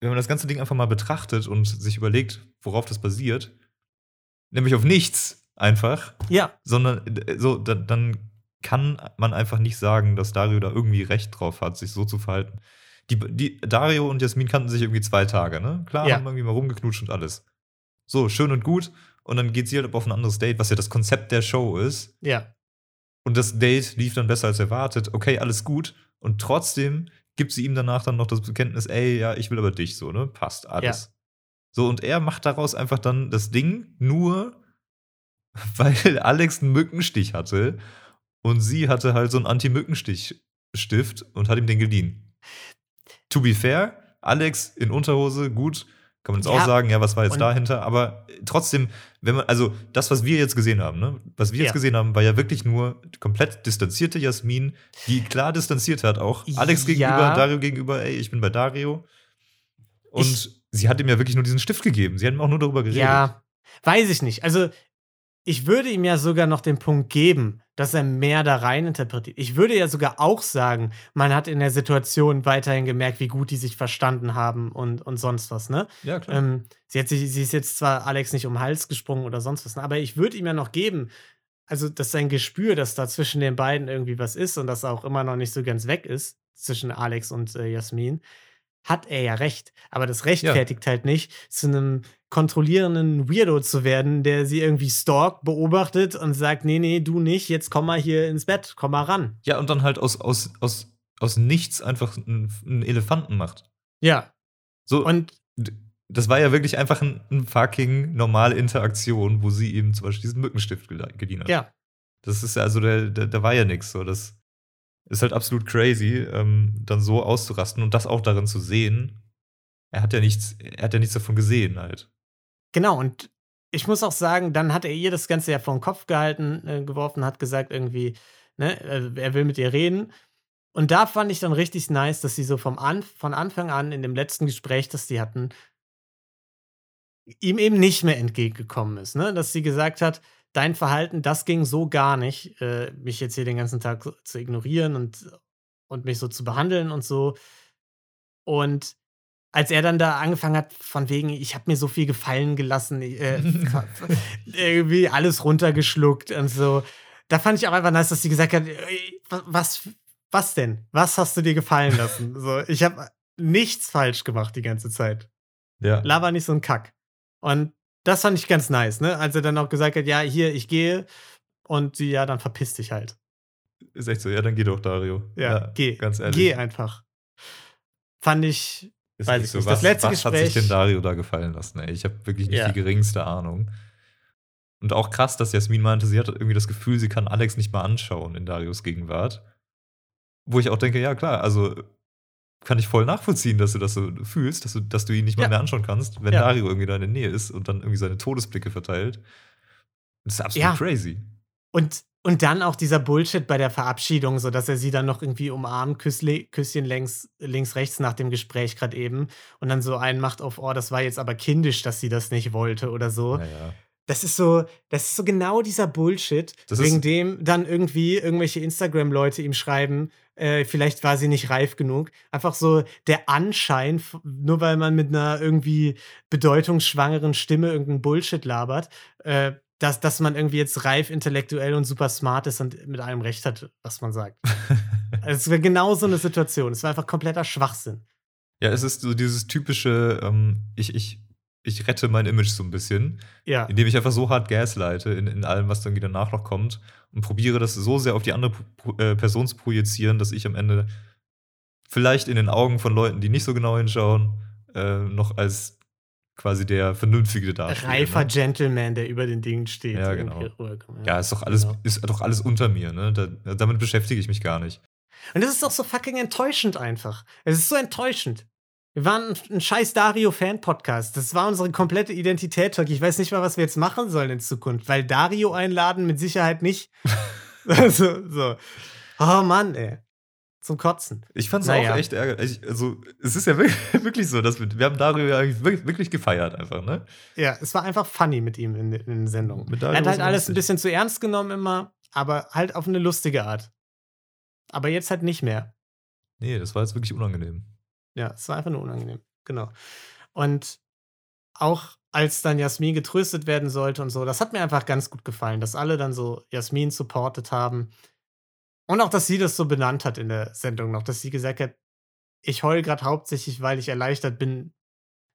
wenn man das ganze Ding einfach mal betrachtet und sich überlegt, worauf das basiert, nämlich auf nichts einfach, ja, sondern äh, so, dann, dann kann man einfach nicht sagen, dass Dario da irgendwie recht drauf hat, sich so zu verhalten. Die, die, Dario und Jasmin kannten sich irgendwie zwei Tage, ne? Klar, Ja. haben irgendwie mal rumgeknutscht und alles. So, schön und gut. Und dann geht sie halt auf ein anderes Date, was ja das Konzept der Show ist. ja, Und das Date lief dann besser als erwartet. Okay, alles gut. Und trotzdem gibt sie ihm danach dann noch das Bekenntnis, ey, ja, ich will aber dich, so, ne? Passt alles. So, und er macht daraus einfach dann das Ding nur, [laughs] weil Alex einen Mückenstich hatte und sie hatte halt so einen Anti-Mückenstich-Stift und hat ihm den geliehen. To be fair, Alex in Unterhose, gut, kann man jetzt Ja, auch sagen, ja, was war jetzt und- dahinter, aber trotzdem, wenn man, also das, was wir jetzt gesehen haben, ne, was wir jetzt Ja. gesehen haben, war ja wirklich nur komplett distanzierte Jasmin, die klar distanziert hat, auch Alex Ja. gegenüber, Dario gegenüber, ey, ich bin bei Dario. Und Ich- sie hat ihm ja wirklich nur diesen Stift gegeben. Sie hat ihm auch nur darüber geredet. Ja, weiß ich nicht. Also, ich würde ihm ja sogar noch den Punkt geben, dass er mehr da rein interpretiert. Ich würde ja sogar auch sagen, man hat in der Situation weiterhin gemerkt, wie gut die sich verstanden haben und, und sonst was, ne? Ja, klar. Ähm, sie, hat sich, sie ist jetzt zwar Alex nicht um den Hals gesprungen oder sonst was, ne? aber ich würde ihm ja noch geben, also dass sein Gespür, dass da zwischen den beiden irgendwie was ist und das auch immer noch nicht so ganz weg ist, zwischen Alex und äh, Jasmin, hat er ja recht. Aber das rechtfertigt halt nicht, zu einem kontrollierenden Weirdo zu werden, der sie irgendwie stalkt, beobachtet und sagt, nee, nee, du nicht, jetzt komm mal hier ins Bett, komm mal ran. Ja, und dann halt aus, aus, aus, aus nichts einfach einen, einen Elefanten macht. Ja. So, Und das war ja wirklich einfach ein, ein fucking normale Interaktion, wo sie ihm zum Beispiel diesen Mückenstift geliehen hat. ja, Das ist ja, also, da, da, da war ja nichts so. Das ist halt absolut crazy, ähm, dann so auszurasten und das auch darin zu sehen. Er hat ja nichts, er hat ja nichts davon gesehen halt. genau. Und ich muss auch sagen, dann hat er ihr das Ganze ja vor den Kopf gehalten, äh, geworfen, hat gesagt irgendwie, ne, äh, er will mit ihr reden. Und da fand ich dann richtig nice, dass sie so vom An von Anfang an in dem letzten Gespräch, das die hatten, ihm eben nicht mehr entgegengekommen ist. Ne? Dass sie gesagt hat, dein Verhalten, das ging so gar nicht, äh, mich jetzt hier den ganzen Tag so, zu ignorieren und, und mich so zu behandeln und so. Und als er dann da angefangen hat, von wegen, ich habe mir so viel gefallen gelassen, äh, [laughs] irgendwie alles runtergeschluckt und so. Da fand ich auch einfach nice, dass sie gesagt hat, wa- was, was denn? Was hast du dir gefallen lassen? [laughs] so, ich habe nichts falsch gemacht die ganze Zeit. Ja. Laber nicht so ein Kack. Und das fand ich ganz nice, ne? Als er dann auch gesagt hat, ja, hier, ich gehe. Und sie, ja, dann verpiss dich halt. Ist echt so, ja, dann geh doch, Dario. Ja, geh. Ganz ehrlich. Geh einfach. Fand ich, Ist Weiß ich so, nicht. was, Das letzte was hat sich Gespräch- denn Dario da gefallen lassen? Ey? Ich habe wirklich nicht Ja. die geringste Ahnung. Und auch krass, dass Jasmin meinte, sie hat irgendwie das Gefühl, sie kann Alex nicht mal anschauen in Darios Gegenwart. Wo ich auch denke, ja klar, also kann ich voll nachvollziehen, dass du das so fühlst, dass du, dass du ihn nicht mal Ja. mehr anschauen kannst, wenn Ja. Dario irgendwie da in der Nähe ist und dann irgendwie seine Todesblicke verteilt. Das ist absolut Ja. crazy. Und, und dann auch dieser Bullshit bei der Verabschiedung, so dass er sie dann noch irgendwie umarmt, Küssle, Küsschen links, links, rechts nach dem Gespräch gerade eben und dann so einen macht auf, oh, das war jetzt aber kindisch, dass sie das nicht wollte oder so. Naja. Das ist so, das ist so genau dieser Bullshit, Das wegen dem dann irgendwie irgendwelche Instagram-Leute ihm schreiben, äh, vielleicht war sie nicht reif genug. Einfach so der Anschein, nur weil man mit einer irgendwie bedeutungsschwangeren Stimme irgendeinen Bullshit labert, äh, dass, dass man irgendwie jetzt reif, intellektuell und super smart ist und mit allem Recht hat, was man sagt. [laughs] Also es wäre genau so eine Situation. Es war einfach kompletter Schwachsinn. Ja, es ist so dieses typische, ähm, ich, ich, ich rette mein Image so ein bisschen. Ja. indem ich einfach so hart gasleite in, in allem, was dann danach noch kommt und probiere das so sehr auf die andere äh, Person zu projizieren, dass ich am Ende vielleicht in den Augen von Leuten, die nicht so genau hinschauen, äh, noch als quasi der Vernünftige dastehe. Reifer ne? Gentleman, der über den Dingen steht. Ja, genau. rüberkommt. Ja, ist doch alles, Genau. ist doch alles unter mir, ne? Da, damit beschäftige ich mich gar nicht. Und das ist doch so fucking enttäuschend einfach. Es ist so enttäuschend. Wir waren ein, ein scheiß Dario-Fan-Podcast. Das war unsere komplette Identität, Talk. Ich weiß nicht mal, was wir jetzt machen sollen in Zukunft, weil Dario einladen mit Sicherheit nicht. [laughs] also, so. Oh Mann, ey. Zum Kotzen. Ich fand's Naja. auch echt ärgerlich. Ich- Also, es ist ja wirklich, [laughs] wirklich so, dass wir, wir haben Dario ja wirklich, wirklich gefeiert einfach, ne? Ja, es war einfach funny mit ihm in, in den Sendungen. Er hat halt alles ein lustig. bisschen zu ernst genommen immer, aber halt auf eine lustige Art. Aber jetzt halt nicht mehr. Nee, das war jetzt wirklich unangenehm. Ja, es war einfach nur unangenehm. Genau. Und auch als dann Jasmin getröstet werden sollte und so, das hat mir einfach ganz gut gefallen, dass alle dann so Jasmin supportet haben. Und auch, dass sie das so benannt hat in der Sendung noch, dass sie gesagt hat, ich heul gerade hauptsächlich, weil ich erleichtert bin,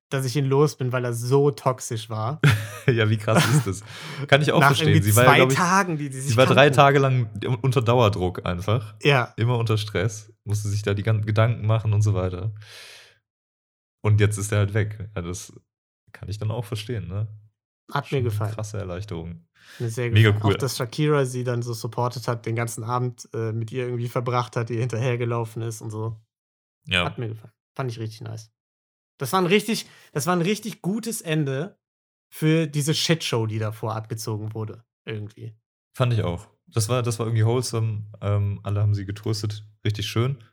dass ich ihn los bin, weil er so toxisch war. [laughs] ja, wie krass ist das? Kann ich auch Nach verstehen. Sie war, zwei ja, ich, Tagen, die, die sich sie war drei. Tage lang unter Dauerdruck einfach. Ja, Immer unter Stress. Musste sich da die ganzen Gedanken machen und so weiter. Und jetzt ist er halt weg. Ja, das kann ich dann auch verstehen, ne? hat Schon mir gefallen. Krasse Erleichterung. Mega cool. Auch, dass Shakira sie dann so supportet hat, den ganzen Abend äh, mit ihr irgendwie verbracht hat, ihr hinterhergelaufen ist und so. Ja. Hat mir gefallen. Fand ich richtig nice. Das war ein richtig, das war ein richtig gutes Ende für diese Shitshow, die davor abgezogen wurde. Irgendwie. Fand ich auch. Das war, das war irgendwie wholesome. Ähm, alle haben sie getröstet. Richtig schön.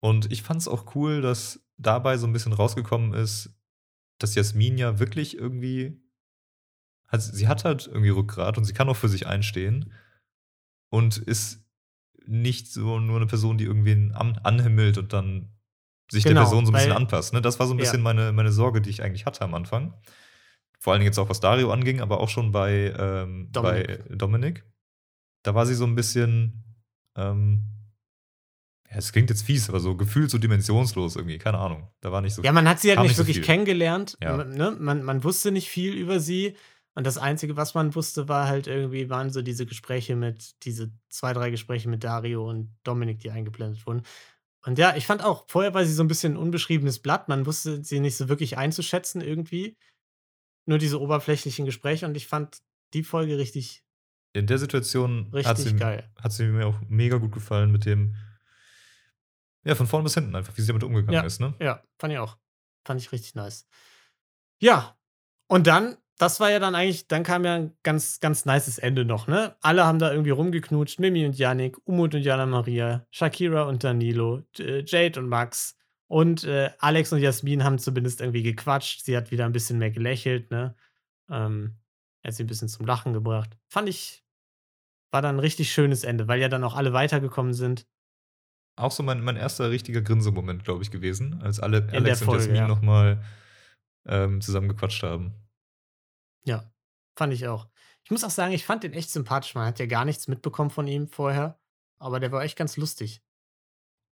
Und ich fand es auch cool, dass dabei so ein bisschen rausgekommen ist, dass Jasmin ja wirklich irgendwie. Also sie hat halt irgendwie Rückgrat und sie kann auch für sich einstehen. Und ist nicht so nur eine Person, die irgendwen an, anhimmelt und dann sich Genau, der Person so ein bisschen weil- anpasst. Ne? Das war so ein Ja. bisschen meine, meine Sorge, die ich eigentlich hatte am Anfang. Vor allen Dingen jetzt auch, was Dario anging, aber auch schon bei, ähm, Dominik. bei Dominik. Da war sie so ein bisschen, ähm, Ja, es klingt jetzt fies, aber so gefühlt so dimensionslos irgendwie, keine Ahnung. Da war nicht so Ja, man hat sie halt kam nicht so wirklich viel. kennengelernt. Ja. Man, ne? man, man wusste nicht viel über sie. Und das Einzige, was man wusste, war halt irgendwie, waren so diese Gespräche mit, diese zwei, drei Gespräche mit Dario und Dominik, die eingeblendet wurden. Und ja, ich fand auch, vorher war sie so ein bisschen ein unbeschriebenes Blatt. Man wusste sie nicht so wirklich einzuschätzen irgendwie. Nur diese oberflächlichen Gespräche. Und ich fand die Folge richtig, In der Situation hat richtig sie, geil. hat sie mir auch mega gut gefallen mit dem, ja, von vorn bis hinten einfach, wie sie damit umgegangen Ja. ist, ne? Ja, fand ich auch. Fand ich richtig nice. Ja, und dann, das war ja dann eigentlich, dann kam ja ein ganz, ganz nices Ende noch, ne? Alle haben da irgendwie rumgeknutscht, Mimi und Yannick, Umut und Jana Maria, Shakira und Danilo, J- Jade und Max und äh, Alex und Jasmin haben zumindest irgendwie gequatscht. Sie hat wieder ein bisschen mehr gelächelt, ne? Ähm, hat sie ein bisschen zum Lachen gebracht. Fand ich, war dann ein richtig schönes Ende, weil ja dann auch alle weitergekommen sind. Auch so mein, mein erster richtiger Grinsemoment, glaube ich, gewesen, als alle der Alex und Folge, Jasmin ja. nochmal ähm, zusammen gequatscht haben. Ja, fand ich auch. Ich muss auch sagen, ich fand den echt sympathisch. Man hat ja gar nichts mitbekommen von ihm vorher, aber der war echt ganz lustig.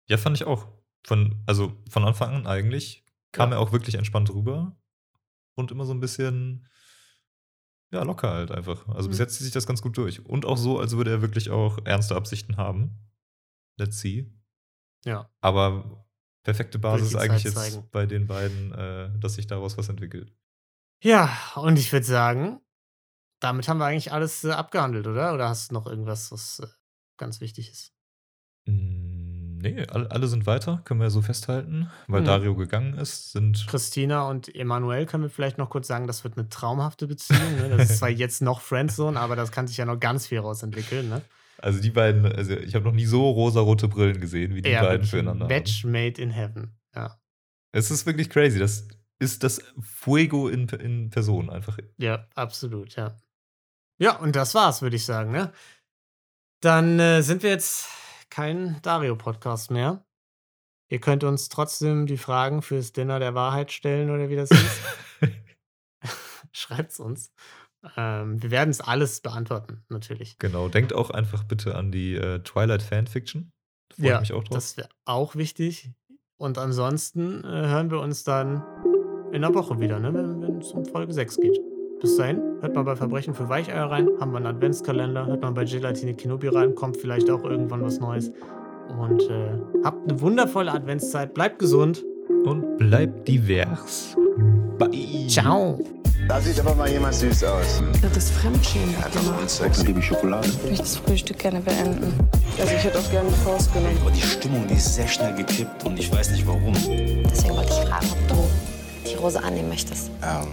Ja, fand ich auch. Von, also von Anfang an eigentlich kam Ja. er auch wirklich entspannt rüber und immer so ein bisschen, ja, locker halt einfach. Also bis Mhm. jetzt zieht sich das ganz gut durch. Und auch so, als würde er wirklich auch ernste Absichten haben. Let's see. Ja, Aber perfekte Basis eigentlich jetzt zeigen. bei den beiden, äh, dass sich daraus was entwickelt. ja und ich würde sagen, damit haben wir eigentlich alles äh, abgehandelt, oder? Oder hast du noch irgendwas, was äh, ganz wichtig ist? Mm, Nee, alle, alle sind weiter, können wir so festhalten. Weil Mhm. Dario gegangen ist, sind Christina und Emanuel können wir vielleicht noch kurz sagen, das wird eine traumhafte Beziehung. Ne? Das ist zwar [laughs] jetzt noch Friendzone, aber das kann sich ja noch ganz viel rausentwickeln. Ne? Also die beiden, also ich habe noch nie so rosarote Brillen gesehen, wie die Ja, beiden füreinander. Match Haben. made in heaven. Ja. Es ist wirklich crazy. Das ist das Fuego in, in Person einfach. Ja, absolut, ja. Ja, und das war's, würde ich sagen, ne? Dann äh, sind wir jetzt kein Dario-Podcast mehr. Ihr könnt uns trotzdem die Fragen fürs Dinner der Wahrheit stellen oder wie das hieß. [laughs] [laughs] Schreibt's uns. Ähm, wir werden es alles beantworten, natürlich. genau. Denkt auch einfach bitte an die äh, Twilight Fanfiction. Freue ich mich auch drauf. das wäre auch wichtig. Und ansonsten äh, hören wir uns dann in einer Woche wieder, ne? wenn wenn es um Folge 6 geht. Bis dahin, hört mal bei Verbrechen für Weicheier rein, haben wir einen Adventskalender, hört mal bei Gelatine Kenobi rein, kommt vielleicht auch irgendwann was Neues. Und äh, habt eine wundervolle Adventszeit, bleibt gesund. Und bleibt divers. Bye. Ciao. Da sieht aber mal jemand süß aus. Das ist Fremdschämen. Das ist unsexy. Liebe Schokolade. Ich möchte das Frühstück gerne beenden. Also ich hätte auch gerne die Faust genommen. Aber die Stimmung, die ist sehr schnell gekippt und ich weiß nicht warum. Deswegen wollte ich fragen, ob du die Rose annehmen möchtest. Ähm,